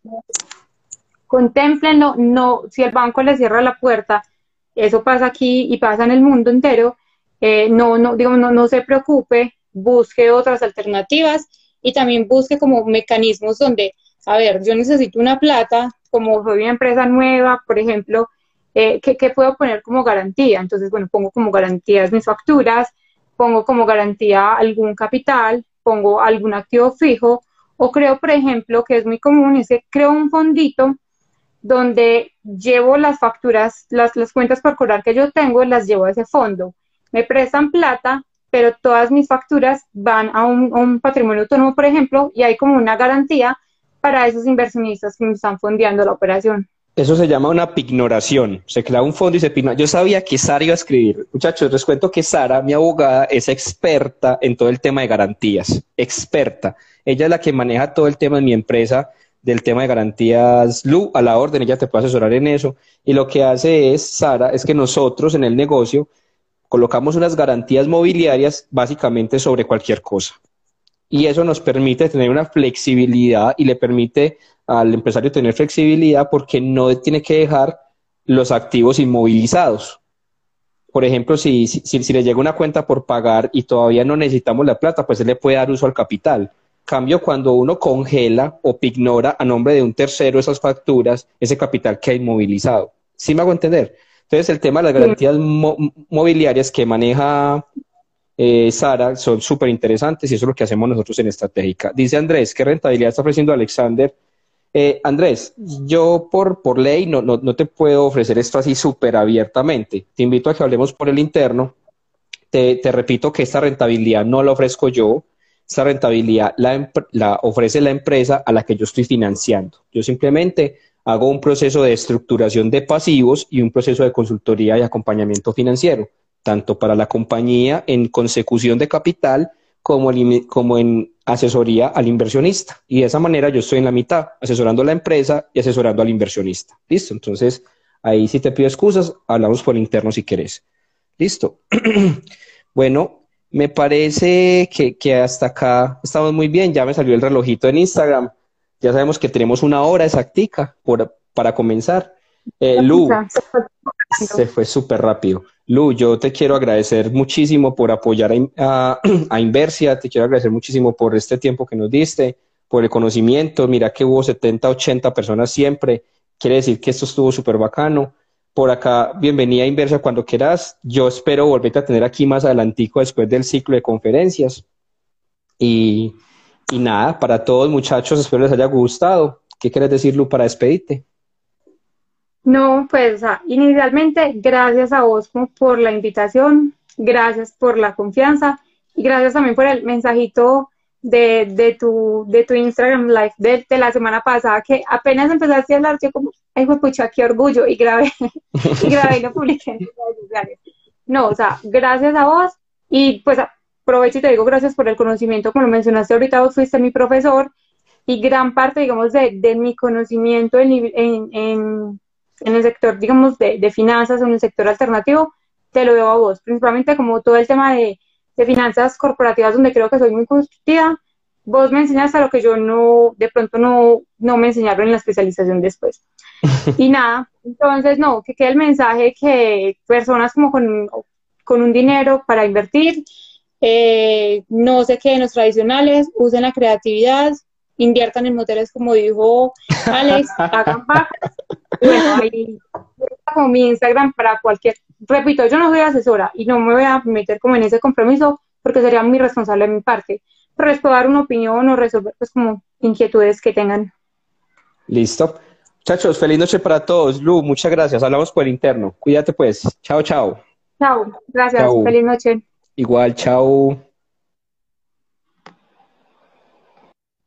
contémplenlo, no, si el banco le cierra la puerta, eso pasa aquí y pasa en el mundo entero, eh, no, no, digamos, no, no se preocupe, busque otras alternativas y también busque como mecanismos donde, a ver, yo necesito una plata, como soy una empresa nueva, por ejemplo, eh, ¿qué, puedo poner como garantía? Entonces, bueno, pongo como garantías mis facturas, pongo como garantía algún capital, pongo algún activo fijo, o creo, por ejemplo, que es muy común, es creo un fondito donde llevo las facturas, las, las cuentas por cobrar que yo tengo, las llevo a ese fondo. Me prestan plata, pero todas mis facturas van a un, patrimonio autónomo, por ejemplo, y hay como una garantía para esos inversionistas que me están fondeando la operación. Eso se llama una pignoración. Se crea un fondo y se pigna. Yo sabía que Sara iba a escribir. Muchachos, les cuento que Sara, mi abogada, es experta en todo el tema de garantías. Experta. Ella es la que maneja todo el tema en mi empresa del tema de garantías Lu a la orden. Ella te puede asesorar en eso. Y lo que hace es, Sara, es que nosotros en el negocio colocamos unas garantías mobiliarias básicamente sobre cualquier cosa. Y eso nos permite tener una flexibilidad y le permite al empresario tener flexibilidad porque no tiene que dejar los activos inmovilizados. Por ejemplo, si, si, si, le llega una cuenta por pagar y todavía no necesitamos la plata, pues él le puede dar uso al capital. Cambio cuando uno congela o pignora a nombre de un tercero esas facturas, ese capital que ha inmovilizado. ¿Sí me hago entender? Entonces, el tema de las garantías mobiliarias que maneja eh, Sara son súper interesantes y eso es lo que hacemos nosotros en Estratégica. Dice Andrés, ¿qué rentabilidad está ofreciendo Alexander? Eh, Andrés, yo por, por ley no, no, no te puedo ofrecer esto así súper abiertamente. Te invito a que hablemos por el interno. Te, te repito que esta rentabilidad no la ofrezco yo, esta rentabilidad la, ofrece la empresa a la que yo estoy financiando. Yo simplemente hago un proceso de estructuración de pasivos y un proceso de consultoría y acompañamiento financiero, tanto para la compañía en consecución de capital como, como en asesoría al inversionista. Y de esa manera yo estoy en la mitad, asesorando a la empresa y asesorando al inversionista. ¿Listo? Entonces, ahí si te pido excusas, hablamos por interno si querés. ¿Listo? bueno, me parece que, hasta acá estamos muy bien. Ya me salió el relojito en Instagram. Ya sabemos que tenemos una hora exactica por, para comenzar. Eh, Lu, se fue súper rápido. Lu, yo te quiero agradecer muchísimo por apoyar a, a, Inversia, te quiero agradecer muchísimo por este tiempo que nos diste, por el conocimiento. Mira que hubo 70, 80 personas siempre. Quiere decir que esto estuvo súper bacano. Por acá, bienvenida a Inversia cuando quieras. Yo espero volverte a tener aquí más adelantico después del ciclo de conferencias. Y, y nada, para todos muchachos, espero les haya gustado. ¿Qué quieres decir, Lu, para despedirte? No, pues inicialmente gracias a vos por la invitación, gracias por la confianza y gracias también por el mensajito de, de, tu, de tu Instagram Live de, la semana pasada, que apenas empezaste a hablar, yo como, ay, pucha, qué orgullo, y grabé, y grabé y lo publiqué en redes sociales. No, o sea, gracias a vos, y pues aprovecho y te digo gracias por el conocimiento, como lo mencionaste ahorita, vos fuiste mi profesor, y gran parte, digamos, de, de mi conocimiento en, en en el sector, digamos, de, de finanzas o en el sector alternativo, te lo veo a vos, principalmente como todo el tema de, de finanzas corporativas, donde creo que soy muy constructiva, vos me enseñaste a lo que yo no, de pronto no, no me enseñaron en la especialización después. y nada, entonces no, que quede el mensaje que personas como con, con un dinero para invertir, eh, no se queden los tradicionales, usen la creatividad, inviertan en motores como dijo Alex, hagan vacas. Bueno, ahí como mi Instagram para cualquier, repito, yo no soy asesora y no me voy a meter como en ese compromiso porque sería muy responsable de mi parte. Pero les puedo dar una opinión o resolver pues como inquietudes que tengan. Listo. Muchachos, feliz noche para todos. Lu, muchas gracias. Hablamos por el interno. Cuídate pues. Chao, chao. Chao. Gracias. Feliz noche. Igual, chao.